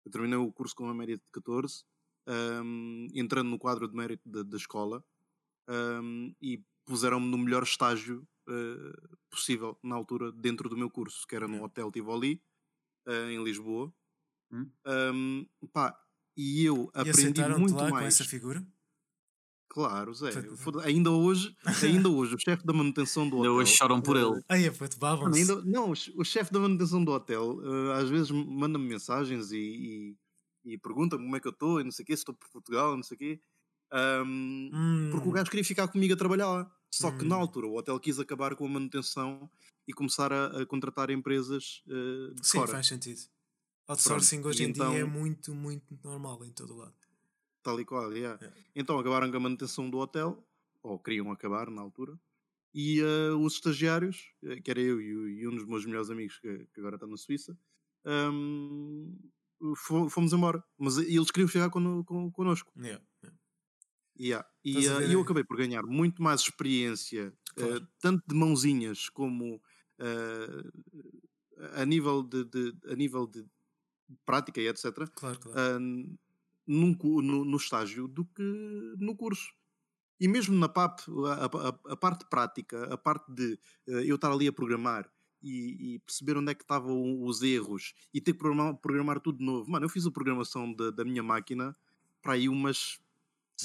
eu terminei o curso com uma média de 14, ahm, entrando no quadro de mérito da, da escola ahm, e puseram-me no melhor estágio eh, possível na altura dentro do meu curso, que era no. Hotel Tivoli, eh, em Lisboa. Hum. Pá, e eu aprendi muito lá com mais. essa figura? Claro, Zé. Foi- Ainda hoje, ainda hoje, o chefe da manutenção do Ainda hotel. hoje choram por eh, ele. Aí, é, puto, Mano, babam-se. ainda- não, o che- o chefe da manutenção do hotel eh, às vezes manda-me mensagens e, e, e pergunta-me como é que eu estou e não sei o quê, se estou por Portugal, não sei o quê. Ahm, Porque o Hum, gajo queria ficar comigo a trabalhar lá. Só que na Hum. altura o hotel quis acabar com a manutenção e começar a, a contratar empresas eh, de Sim, fora. faz sentido. Outsourcing Pronto, hoje e em dia é então- muito, muito normal em todo o lado. Tal e qual, yeah. É. Então acabaram com a manutenção do hotel, ou queriam acabar na altura, e eh, os estagiários, eh, que era eu e, e um dos meus melhores amigos que, que agora está na Suíça, fo- fomos embora. Mas eles queriam chegar cono, con- connosco. Yeah, yeah. Yeah. E eh, ver eu acabei por ganhar muito mais experiência, eh, Claro. tanto de mãozinhas como eh, a nível de, de- a nível de prática e etc Claro, claro. Num no, no estágio do que no curso. E mesmo na PAP, a, a- a parte prática, a parte de eh, eu estar ali a programar e, e perceber onde é que estavam os erros e ter que programar, programar tudo de novo. Mano, eu fiz a programação da, da minha máquina para aí umas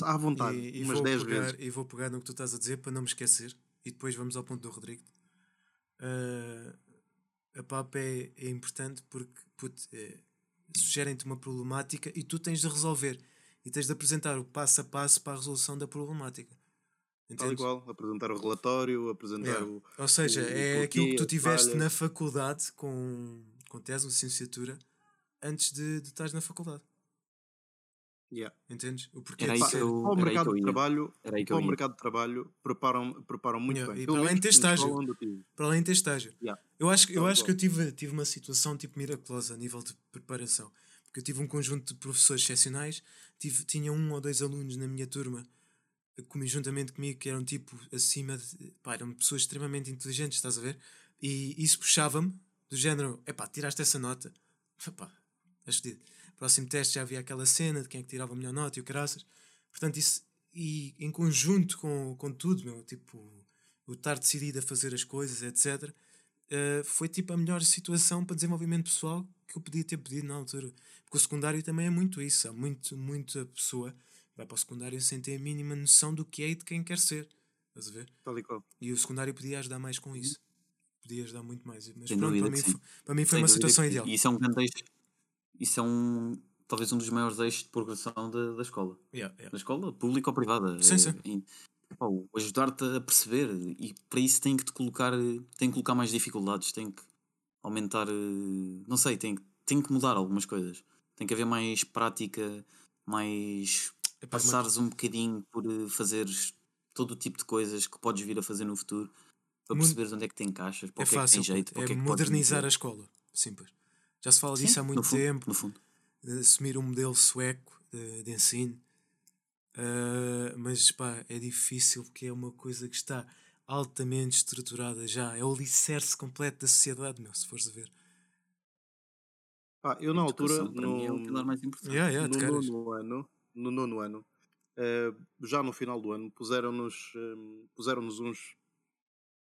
à vontade, E, e umas vou 10 pegar, vezes. e vou pegar no que tu estás a dizer para não me esquecer. E depois vamos ao ponto do Rodrigo. Ah, a PAP é, é importante porque put, é, sugerem-te uma problemática e tu tens de resolver. E tens de apresentar o passo a passo para a resolução da problemática. Tal Entendes? qual, apresentar o relatório, apresentar Yeah. o. Ou seja, o- o é aquilo que tu tiveste falha. na faculdade com, com tese, licenciatura, antes de, de estares na faculdade. Yeah. Entendes? O porquê Era eu- Para o mercado eu de trabalho, para o mercado de trabalho preparam, preparam muito Yeah, bem. para além de ter estágio. para além de ter estágio. Yeah. Eu acho, que- eu acho que eu tive, tive uma situação tipo miraculosa a nível de preparação. Porque eu tive um conjunto de professores excepcionais, tive, tinha um ou dois alunos na minha turma, comi, juntamente comigo, que eram tipo acima de. Pá, eram pessoas extremamente inteligentes, estás a ver? E isso puxava-me, do género: epá, tiraste essa nota. Epá, és fedido. Próximo teste já havia aquela cena de quem é que tirava a melhor nota e o caraças. Portanto, isso. E em conjunto com, com tudo, meu, tipo, o estar decidido a fazer as coisas, etc. Uh, foi tipo a melhor situação para desenvolvimento pessoal que eu podia ter pedido na altura. Porque o secundário também é muito isso. Há muito, muito a pessoa vai para o secundário sem ter a mínima noção do que é e de quem quer ser. Estás a ver? Tal e qual. E o secundário podia ajudar mais com isso. Podia ajudar muito mais. Mas Sem pronto, para mim, foi, para mim foi Sem uma situação ideal. E isso é um grande eixo. Isso é um. Talvez um dos maiores eixos de progressão da, da escola. Yeah, yeah. Da escola pública ou privada. Sim, Eh, sim. Ajudar-te a perceber. E para isso tem que te colocar. Tem que colocar mais dificuldades. Tem que aumentar. eh, Não sei, tem, que- tem que mudar algumas coisas. Tem que haver mais prática, mais. Mas- passares um bocadinho por eh, fazeres todo o tipo de coisas que podes vir a fazer no futuro para Mu- perceberes onde é que tem caixas, para É que é que fácil, tem jeito, é é que podes modernizar a escola. Simples. Já se fala Sim, disso há no muito fundo, tempo. No fundo. de assumir um modelo sueco de, de ensino. Ah, mas pá, é difícil porque é uma coisa que está altamente estruturada já. É o alicerce completo da sociedade, meu, se fores a ver. Pá, eu na altura, mim, é o no, pilar mais importante. Yeah, yeah, no nono ano, no nono ano, eh, já no final do ano, puseram-nos eh, puseram-nos uns,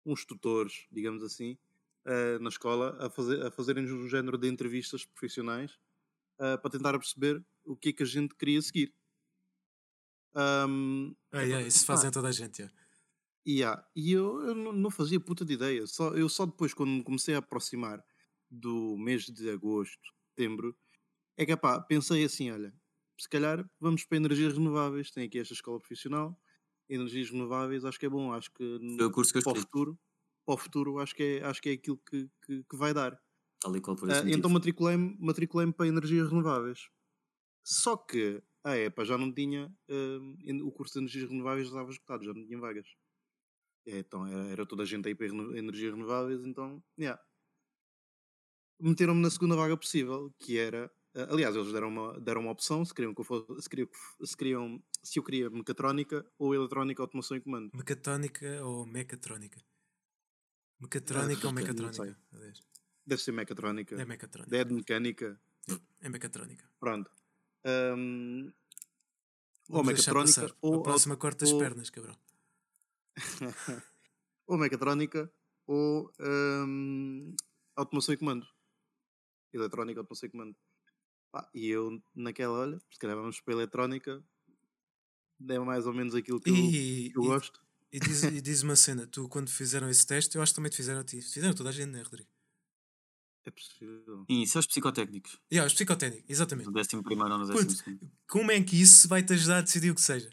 uns tutores, digamos assim, eh, na escola, a, fazer, a fazerem um género de entrevistas profissionais eh, para tentar perceber o que é que a gente queria seguir. Ahm, Ah, yeah, isso fazem toda a gente. yeah. e e eu, eu não, fazia puta de ideia. Só, eu só depois, quando me comecei a aproximar do mês de agosto, setembro, é que pá, pensei assim: olha, se calhar vamos para energias renováveis. Tem aqui esta escola profissional, energias renováveis, acho que é bom, acho que Foi o curso que eu para o futuro, para o futuro acho que é, acho que é aquilo que, que, que vai dar. Tal e qual por Ah, esse motivo. então matriculei-me matriculei para energias renováveis. Só que a EPA já não tinha, en- o curso de energias renováveis já estava esgotado, já não tinha vagas. É, Então era, era toda a gente aí para energias renováveis, então, yeah. Meteram-me na segunda vaga possível, que era, ah, aliás, eles deram uma, deram uma opção, se queriam, que eu fosse, se, queriam, se, queriam, se eu queria mecatrónica ou eletrónica, automação e comando. Mecatónica ou mecatrónica? Mecatrónica ou Ah? Aliás, Deve ser mecatrónica. é mecatrónica. Dead mecânica, É mecatrónica. pronto. Hum, ou mecatrónica ou a próxima corta as ou- pernas, cabrão. ou mecatrónica ou hum, automação e comando. Eletrónica, automação e comando. Pá, e eu naquela, olha, se calhar vamos para a eletrónica, é mais ou menos aquilo que eu, E, que eu e- gosto. E diz, e diz uma cena, tu quando fizeram esse teste, eu acho que também te fizeram a ti. Fizeram toda a gente, né, Rodrigo? É possível. E isso é os psicotécnicos. Yeah, os psicotécnicos, exatamente. No décimo primeiro ou no Puto, décimo segundo. Como é que isso vai te ajudar a decidir o que seja?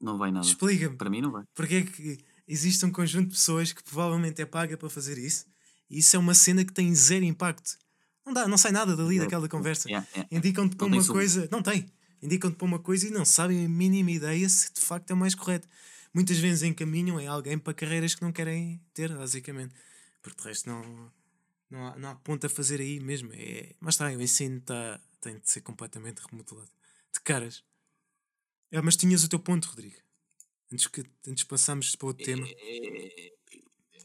Não vai nada. Explica-me. Para mim não vai. Porque é que existe um conjunto de pessoas que provavelmente é paga para fazer isso e isso é uma cena que tem zero impacto. Não dá, não sai nada dali daquela conversa. Indicam-te para Não uma coisa. Não tem. Indicam-te para uma coisa e não sabem a mínima ideia se de facto é o mais correto. Muitas vezes encaminham é alguém para carreiras que não querem ter, basicamente. Porque de resto não, não, há, não há ponto a fazer aí mesmo. É, mas está, o ensino tá, tem de ser completamente remodelado. De caras. É, mas tinhas o teu ponto, Rodrigo. Antes que antes passarmos para outro tema.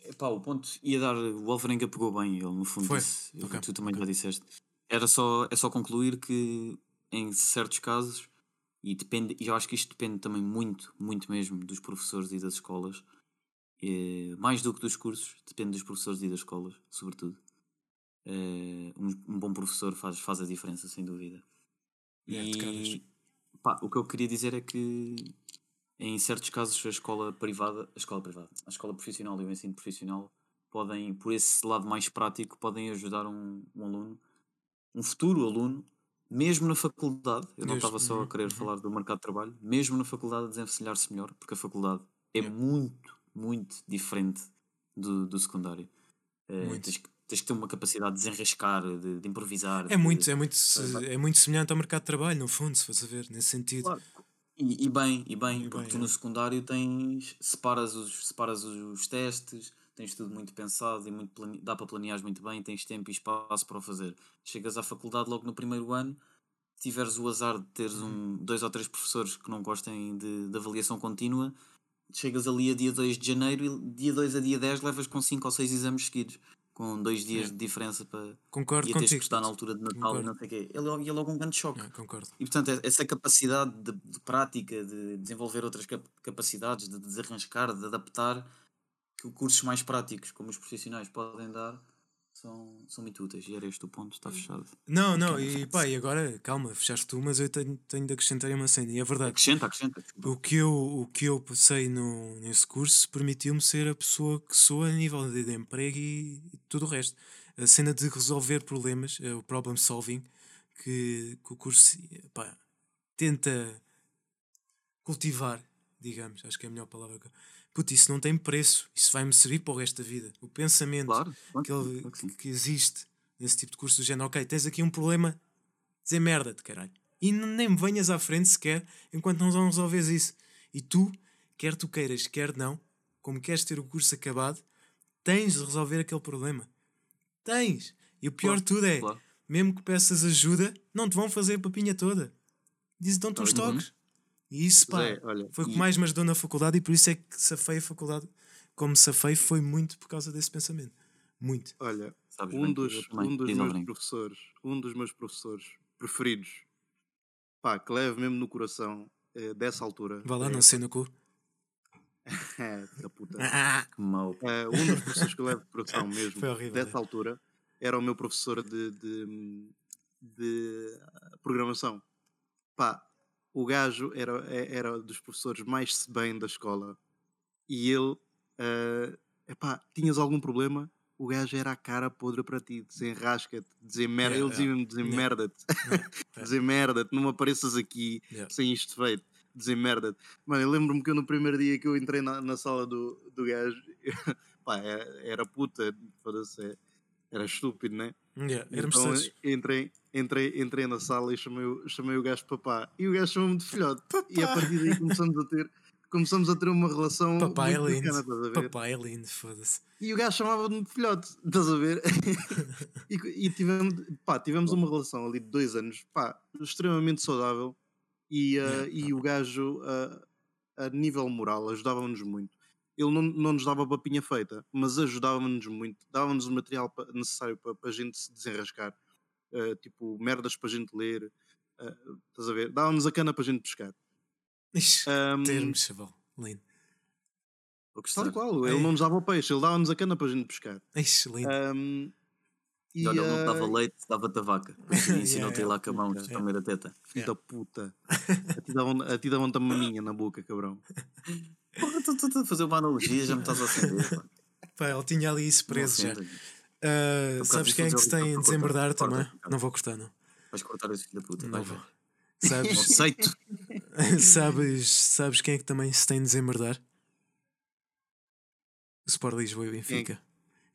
Epá, o ponto ia dar. O Alvarenga pegou bem, ele no fundo Foi? disse. eu- Ok, Tu também ok. já disseste. Era só, é só concluir que em certos casos, e depende, e eu acho que isto depende também muito, muito mesmo dos professores e das escolas, eh, mais do que dos cursos, depende dos professores e das escolas, sobretudo. Eh, um, um bom professor faz, faz a diferença, sem dúvida. É. E pá, o que eu queria dizer é que em certos casos a escola privada, a escola privada, a escola profissional e o ensino profissional podem, por esse lado mais prático, podem ajudar um, um aluno, um futuro aluno, mesmo na faculdade, eu não estava só uhum, a querer uhum. falar do mercado de trabalho, mesmo na faculdade a desenvencilhar-se melhor, porque a faculdade é Yeah. muito, muito diferente do, do secundário. Eh, tens, que, tens que ter uma capacidade de desenrascar, de, de improvisar. É de- muito, é, muito, é muito semelhante ao mercado de trabalho, no fundo, se fores a ver, nesse sentido. Claro. E, e bem, e bem, E porque bem, tu é. no secundário tens, separas os, separas os testes, tens tudo muito pensado e muito plane- dá para planear muito bem, tens tempo e espaço para o fazer. Chegas à faculdade logo no primeiro ano, tiveres o azar de teres Uhum. um, dois ou três professores que não gostem de, de avaliação contínua, chegas ali a dia 2 de janeiro e dia 2 a dia 10 levas com 5 ou 6 exames seguidos, com dois dias É. de diferença para Concordo e teres que estudar na altura de Natal Concordo. e não sei o quê. É logo, e é logo um grande choque. É, concordo. E portanto, é- essa capacidade de, de prática, de desenvolver outras cap- capacidades, de desarranjar, de adaptar, que cursos mais práticos, como os profissionais podem dar, são, são muito úteis. E era este o ponto, está fechado. Não, não, e pá, e agora, calma, fechaste tu, mas eu tenho, tenho de acrescentar uma cena, e é verdade. Acrescenta, acrescenta. O que eu, o que eu passei no, nesse curso permitiu-me ser a pessoa que sou a nível de, de emprego e, e tudo o resto. A cena de resolver problemas, eh, o problem solving, que, que o curso pá, tenta cultivar, digamos, acho que é a melhor palavra. que- Puto, isso não tem preço, isso vai-me servir para o resto da vida. O pensamento Claro, claro que, ele- claro que que- existe nesse tipo de curso do género, ok, tens aqui um problema, dizer merda-te, caralho. E nem me venhas à frente sequer enquanto não resolves isso. E tu, quer tu queiras, quer não, como queres ter o curso acabado, tens de resolver aquele problema. Tens. E o pior de tudo é, mesmo que peças ajuda, não te vão fazer a papinha toda. Dizem dão-te uns Uhum. E isso, pá, Zé, olha, foi o que mais me ajudou na faculdade e por isso é que safei a faculdade. Como safei foi muito por causa desse pensamento. Muito. olha, Sabes um bem, dos, um dos meus professores, um dos meus professores preferidos, pá, que levo mesmo no coração eh, dessa altura. Vá lá, é, não sei no cu. é, da puta. Ah, Que mau. Eh, um dos professores que eu levo de coração mesmo horrível, dessa é. altura era o meu professor de, de, de programação. Pá, o gajo era, é- era dos professores mais se bem da escola e ele, eh, epá, tinhas algum problema, o gajo era a cara podre para ti, desenrasca-te, desenmerda, Yeah, ele yeah. desenmerda-te, Yeah. desenmerda-te, não apareças aqui Yeah. sem isto feito, desenmerda-te. Mano, eu lembro-me que eu no primeiro dia que eu entrei na, na sala do, do gajo, pá, era, era puta, é- era estúpido, né? Yeah, Então entrei, entrei, entrei na sala e chamei, o- chamei o gajo papá. E o gajo chamou-me de filhote. E a Papá. partir daí começamos a ter, começamos a ter uma relação Papai é muito lindo. bacana, estás a ver? Papai é lindo, foda-se. E o gajo chamava-me de filhote, estás a ver? e e tivemos, pá, tivemos uma relação ali de dois anos, pá, extremamente saudável. E, uh, Yeah. e o gajo, uh, a nível moral, ajudava-nos muito. Ele não, não nos dava papinha feita, mas ajudava-nos muito. Dava-nos o material necessário para a gente se desenrascar. Uh, tipo, merdas para a gente ler. uh, estás a ver? Dava-nos a cana para a gente pescar. Ixi, Um, termos, chaval. Lindo. Vou gostar. tal e qual, É. ele não nos dava o peixe, ele dava-nos a cana para a gente pescar. Ixi, lindo. Um, E olha, ele não dava uh, leite, dava-te a vaca. Yeah, ensinou-te ir lá com a mão, yeah. a teta. Filho da puta. A ti davam-te a maminha na boca, cabrão. Porra, tu estás a fazer uma analogia, já me estás a ofender. pá. Ele tinha ali isso preso já. Bocado sabes quem é que se tem corta. desembardar Corta, também? Ricardo. Não vou cortar, não. Vais cortar esse filho da puta. Não vai, vou. Sabes, aceito. sabes, sabes quem é que também se tem de desembardar? O Sport Lisboa e o Benfica.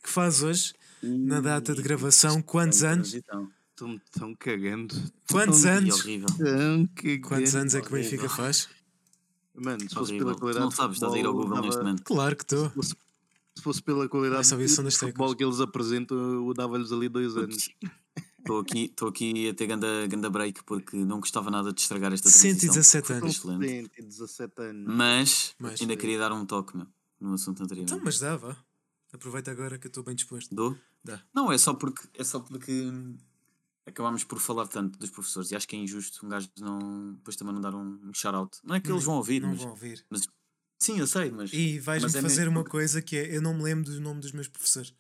Que faz hoje, na data de gravação, quantos anos? transição. Estão tão cagando. Quantos Tão- anos? Quantos anos é que o. Benfica faz? Mano, se fosse pela Tu qualidade não sabes, estás a ir ao Google neste momento. Claro que estou. Se fosse- Se fosse pela qualidade das futebol que eles apresentam, eu dava-lhes ali dois anos. Estou aqui, estou aqui a ter ganda, ganda break porque não gostava nada de estragar esta transição. 117 Foi anos. excelente. 17 anos. Mas, Mas- ainda queria dar um toque, meu, no assunto anterior. Então, mas dá, vá. Aproveita agora que eu estou bem disposto. Dou? Dá. Não, é só porque é só porque hum, acabámos por falar tanto dos professores e acho que é injusto um gajo não depois também não dar um, shout-out. Não é que eles vão ouvir, Não mas, vão ouvir. mas- sim, eu sei, mas E vais-me mas é fazer mesmo uma coisa que é: eu não me lembro do nome dos meus professores.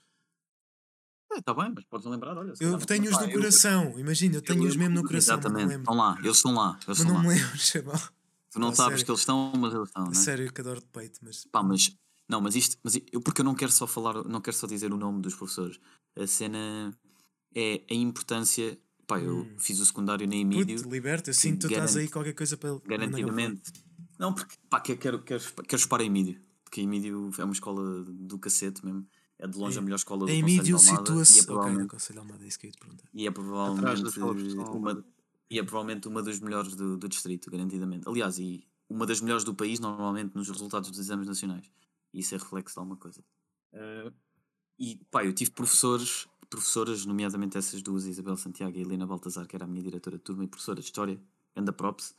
Está bem, mas podes lembrar, olha. Eu tenho-os no eu- coração. Imagina, eu tenho-os mesmo no coração. Exatamente, estão lá, eles estão lá, eles Mas não lá. me lembro, chaval. Tu não sabes sério. que eles estão, mas eles estão, né? sério que adoro de peito, mas. Pá, mas não, mas isto, mas eu porque eu não quero só falar, não quero só dizer o nome dos professores. A cena é a importância. Pá, eu Hum. fiz o secundário na Emílio, Puto, liberta, eu sinto que tu estás garante- aí qualquer coisa para. garantidamente. Não, porque pá, que- quero, quero, quero chupar a Emílio, porque a Emílio é uma escola do cacete mesmo. É de longe a melhor escola do Em Conselho de Almada, situa-se. e é Ok, Conselho de Almada, é isso que eu ia te perguntar. e é provavelmente uma, e é provavelmente uma das melhores do, do distrito, garantidamente. Aliás, e uma das melhores do país, normalmente, nos resultados dos exames nacionais. E isso é reflexo de alguma coisa. Eh, e pá, eu tive professores, professoras, nomeadamente essas duas, Isabel Santiago e Helena Baltazar, que era a minha diretora de turma e professora de História, anda props,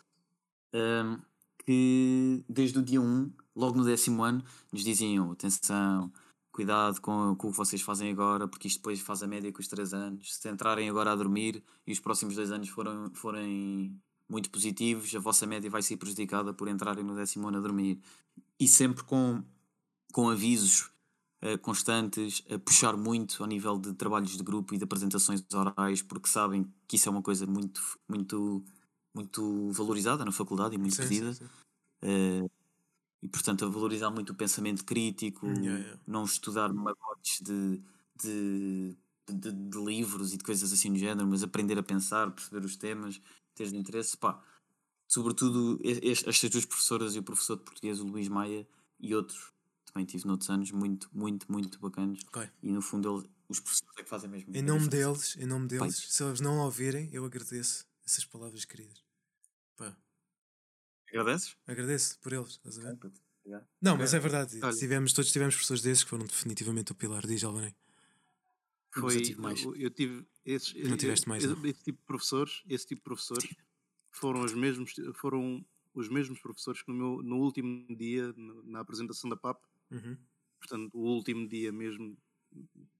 ehm, que desde o dia 1, logo no décimo ano, nos diziam: atenção, cuidado com, com o que vocês fazem agora, porque isto depois faz a média com os 3 anos. Se entrarem agora a dormir e os próximos dois anos forem, forem muito positivos, a vossa média vai ser prejudicada por entrarem no décimo ano a dormir. E sempre com, com avisos eh, constantes, a puxar muito ao nível de trabalhos de grupo e de apresentações orais, porque sabem que isso é uma coisa muito, muito, muito valorizada na faculdade e muito Sim, sim, pedida. sim. Eh, e portanto a valorizar muito o pensamento crítico, Yeah, yeah. não estudar magotes de, de, de, de livros e de coisas assim do género, mas aprender a pensar, perceber os temas, ter interesse, pá. Sobretudo es- estas duas professoras e o professor de português, o Luís Maia, e outros, também tive noutros anos, muito, muito, muito bacanas. Ok. E no fundo eles, os professores é que fazem mesmo. Em nome deles, em nome deles, se eles não ouvirem, eu agradeço essas palavras queridas. Agradeces? agradeço por eles, estás a ver? puto. Obrigado. Não, mas é verdade. Olha. Tivemos, todos tivemos professores desses que foram definitivamente o pilar. Diz, Alvarém. Foi, eu tive mais. eu, eu tive esses, Não tiveste mais, esse, não? esse tipo de professores, esse tipo de professores foram os mesmos, foram os mesmos professores que no meu no último dia na, apresentação da PAP, Uhum. portanto, o último dia mesmo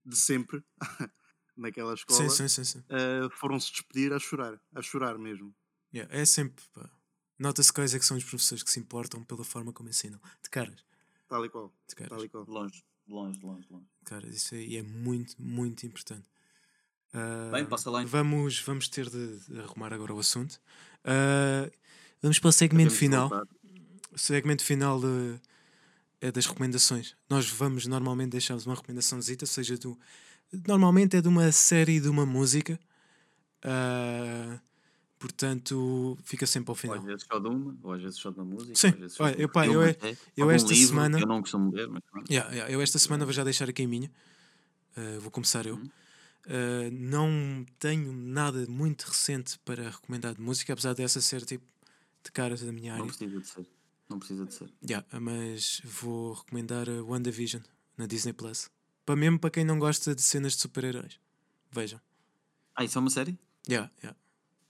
de sempre naquela escola, Sim, sim, sim. eh, foram-se despedir a chorar, a chorar mesmo. Yeah, é sempre. pá. Nota-se quais é que são os professores que se importam pela forma como ensinam. De caras. Tal e qual, De caras. tal e qual. Longe, de longe, de longe, de longe. Caras, isso aí é muito, muito importante. Ah, Bem, passa lá então. Vamos, vamos ter de, de arrumar agora o assunto. Ah, vamos para o segmento final. O segmento final de, é das recomendações. Nós vamos normalmente deixarmos uma recomendaçãozita, seja do. Normalmente é de uma série de uma música. ah, portanto, fica sempre ao Ou final. às vezes só de uma, ou às vezes só de uma música. Sim. ou às vezes só Olha, de um eu, pá, eu filme é- eu esta livro semana- Eu não costumo ler, mas pronto. Yeah, yeah, eu esta semana vou já deixar aqui a minha. Ah, vou começar eu. Uhum. Ah, não tenho nada muito recente para recomendar de música, apesar dessa ser tipo de caras da minha Não área. precisa de ser. Não precisa de ser. Yeah, mas vou recomendar a WandaVision na Disney Plus. Para mesmo para quem não gosta de cenas de super-heróis. Vejam. Ah, isso é uma série? Yeah, yeah.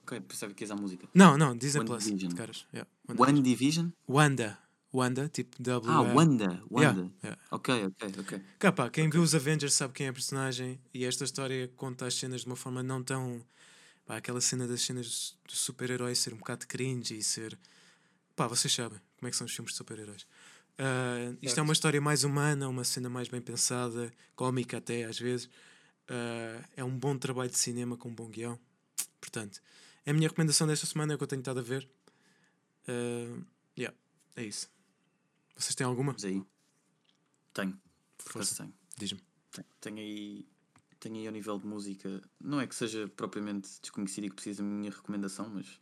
Ok, pensava que ias à música. Não, não, Disney Plus. WandaVision. De caras. Yeah. One Division? Wanda. Wanda, tipo W. Ah, Wanda. Yeah, Wanda. yeah. Ok, ok, ok. Cá, pá, quem viu os Avengers sabe quem é a personagem e esta história conta as cenas de uma forma não tão. Pá, aquela cena das cenas do super-herói ser um bocado cringe e ser. Pá, vocês sabem como é que são os filmes de super-heróis. Ah, isto é uma história mais humana, uma cena mais bem pensada, cómica até às vezes. Ah, é um bom trabalho de cinema com um bom guião. Portanto, é a minha recomendação desta semana, é o que eu tenho estado a ver. Ah, yeah, é isso. Vocês têm alguma? Mas aí. Tenho. Por Força. tenho. Diz-me. Tenho, tenho aí. Tenho aí ao nível de música. Não é que seja propriamente desconhecido e que precise da minha recomendação, mas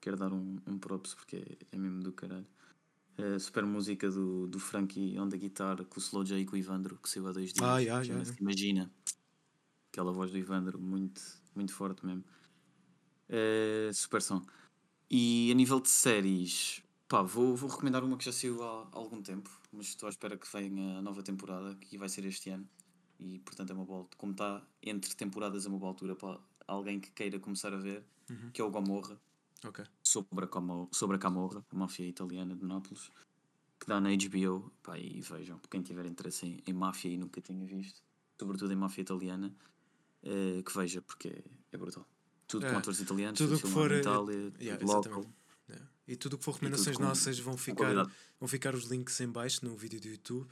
quero dar um, um props porque é, é mesmo do caralho. A super música do, do Frankie on the guitar com o Slow J e com o Ivandro, que saiu há dois dias. Ai, ai, ai. Imagina. Aquela voz do Ivandro, muito, muito forte mesmo. É, super som. E a nível de séries, pá, vou, vou recomendar uma que já saiu há algum tempo, mas estou à espera que venha a nova temporada, que vai ser este ano. E portanto é uma boa, como está entre temporadas, é uma boa altura para alguém que queira começar a ver, Uhum. que é o Gomorra, Ok. sobre a, Como- sobre a Camorra, a máfia italiana de Nápoles, que dá na HBO. Pá, e vejam, quem tiver interesse em, em máfia e nunca tenha visto, sobretudo em máfia italiana, eh, que veja, porque é, é brutal. Tudo com É, atores italianos, tudo tudo que filmado for, eh, Itália, yeah, local. Yeah. E tudo o que for recomendações com- nossas vão com ficar, vão ficar os links em baixo no vídeo do YouTube.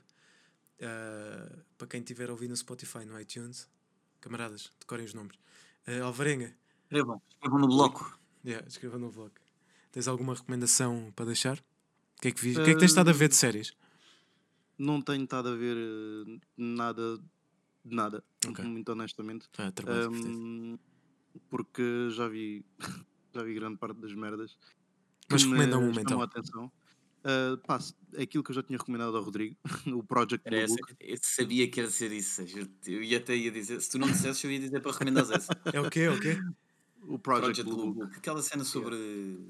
Ah, para quem tiver a ouvir no Spotify, no iTunes, camaradas, decorem os nomes. Ah, Alvarenga, Escrevam, escrevam no bloco. yeah, escreva no vlog. Tens alguma recomendação para deixar? O que é que, vi- o que, é que tens estado a ver de séries? Não tenho estado a ver eh, nada de nada, Ok. muito honestamente. Ah, trabalho divertido. Porque já vi, já vi grande parte das merdas. Mas me recomenda chamam então. a atenção. Ah, pá, é aquilo que eu já tinha recomendado ao Rodrigo, o Project Era Blue essa, Book. eu sabia que ia ser isso. Eu ia até ia dizer, se tu não dissesses, eu ia dizer para recomendares essa. É o quê? É o quê? O Project, Project Blue Blue Book. Book. Aquela cena sobre,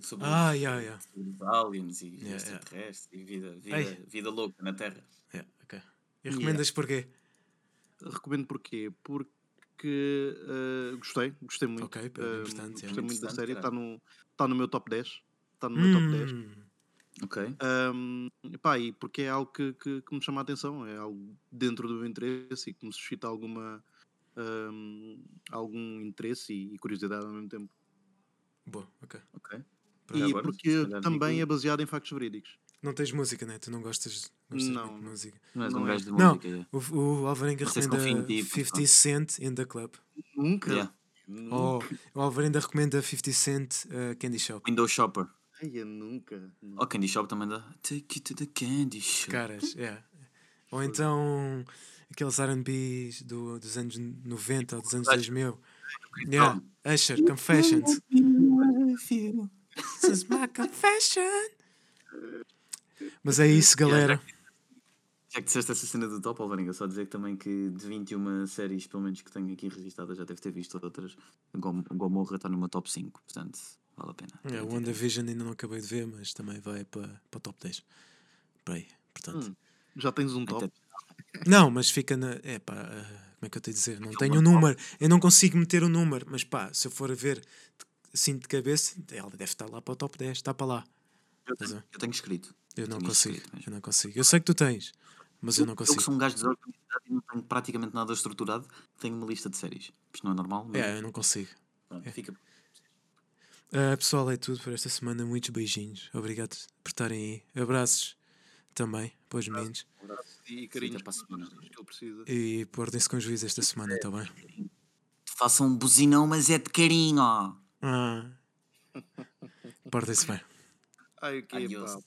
sobre, Ah, os, yeah, yeah. sobre aliens e yeah. extraterrestres e vida, vida, vida louca na Terra. Yeah, ok. E recomendas porquê? Recomendo porquê? Porque ah, gostei, gostei muito. Ok, pá, Ah, importante, é gostei muito da série, está no, tá no meu top 10. Está no meu top 10. Hum, Ok. Um, pá, e porque é algo que, que, que me chama a atenção, é algo dentro do meu interesse e que me suscita alguma, um, algum interesse e, e curiosidade ao mesmo tempo. boa, ok. Ok. E agora, porque também é baseado em factos verídicos. Não tens música, né? Tu não gostas, gostas Não. muito de música. Não és Não um é. gajo de Não. música. é. O, o Alvarenga Não se recomenda confio em ti, 50 Cent in the Club. Nunca. Yeah. Nunca. Ou o Alvarenga recomenda 50 Cent uh, Candy Shop. Window Shopper. Ai, eu nunca. Oh, Candy Shop também dá. Take you to the candy shop. Caras, é. Ou então aqueles RBs do, dos anos 90 ou dos anos 2000. Yeah. Usher, Confessions. This is my confession. Mas é isso, galera. Já que disseste essa cena do top, Alvarenga, só dizer que também que de 21 séries, pelo menos que tenho aqui registadas, já deve ter visto outras. O Gom- Gomorra está no meu top 5, portanto, vale a pena. É, o WandaVision ainda não acabei de ver, mas também vai para, para o top 10. Para aí, portanto. Hum, já tens um top. Até- Não, mas fica na. É pá, ah, como é que eu tenho a dizer? Não tenho um número. Eu não consigo meter o um número, mas pá, se eu for a ver assim de cabeça, ela deve estar lá para o top 10, está para lá. Eu tenho, eu tenho escrito. Eu não consigo, escrito eu não consigo. Eu sei que tu tens, mas eu não Eu que consigo. sou um gajo desorganizado e não tenho praticamente nada estruturado, tenho uma lista de séries. Isto não é normal, mas É, eu não consigo. pronto, fica. Ah, pessoal, é tudo por esta semana. Muitos beijinhos. Obrigado por estarem aí. Abraços também para os meninos. E carinhos para a semana. que ele precisa. E portem-se com juízo esta semana, está bem? Façam um buzinão, mas é de carinho. Ah. Portem-se bem. Ai, o que Adiós. pá.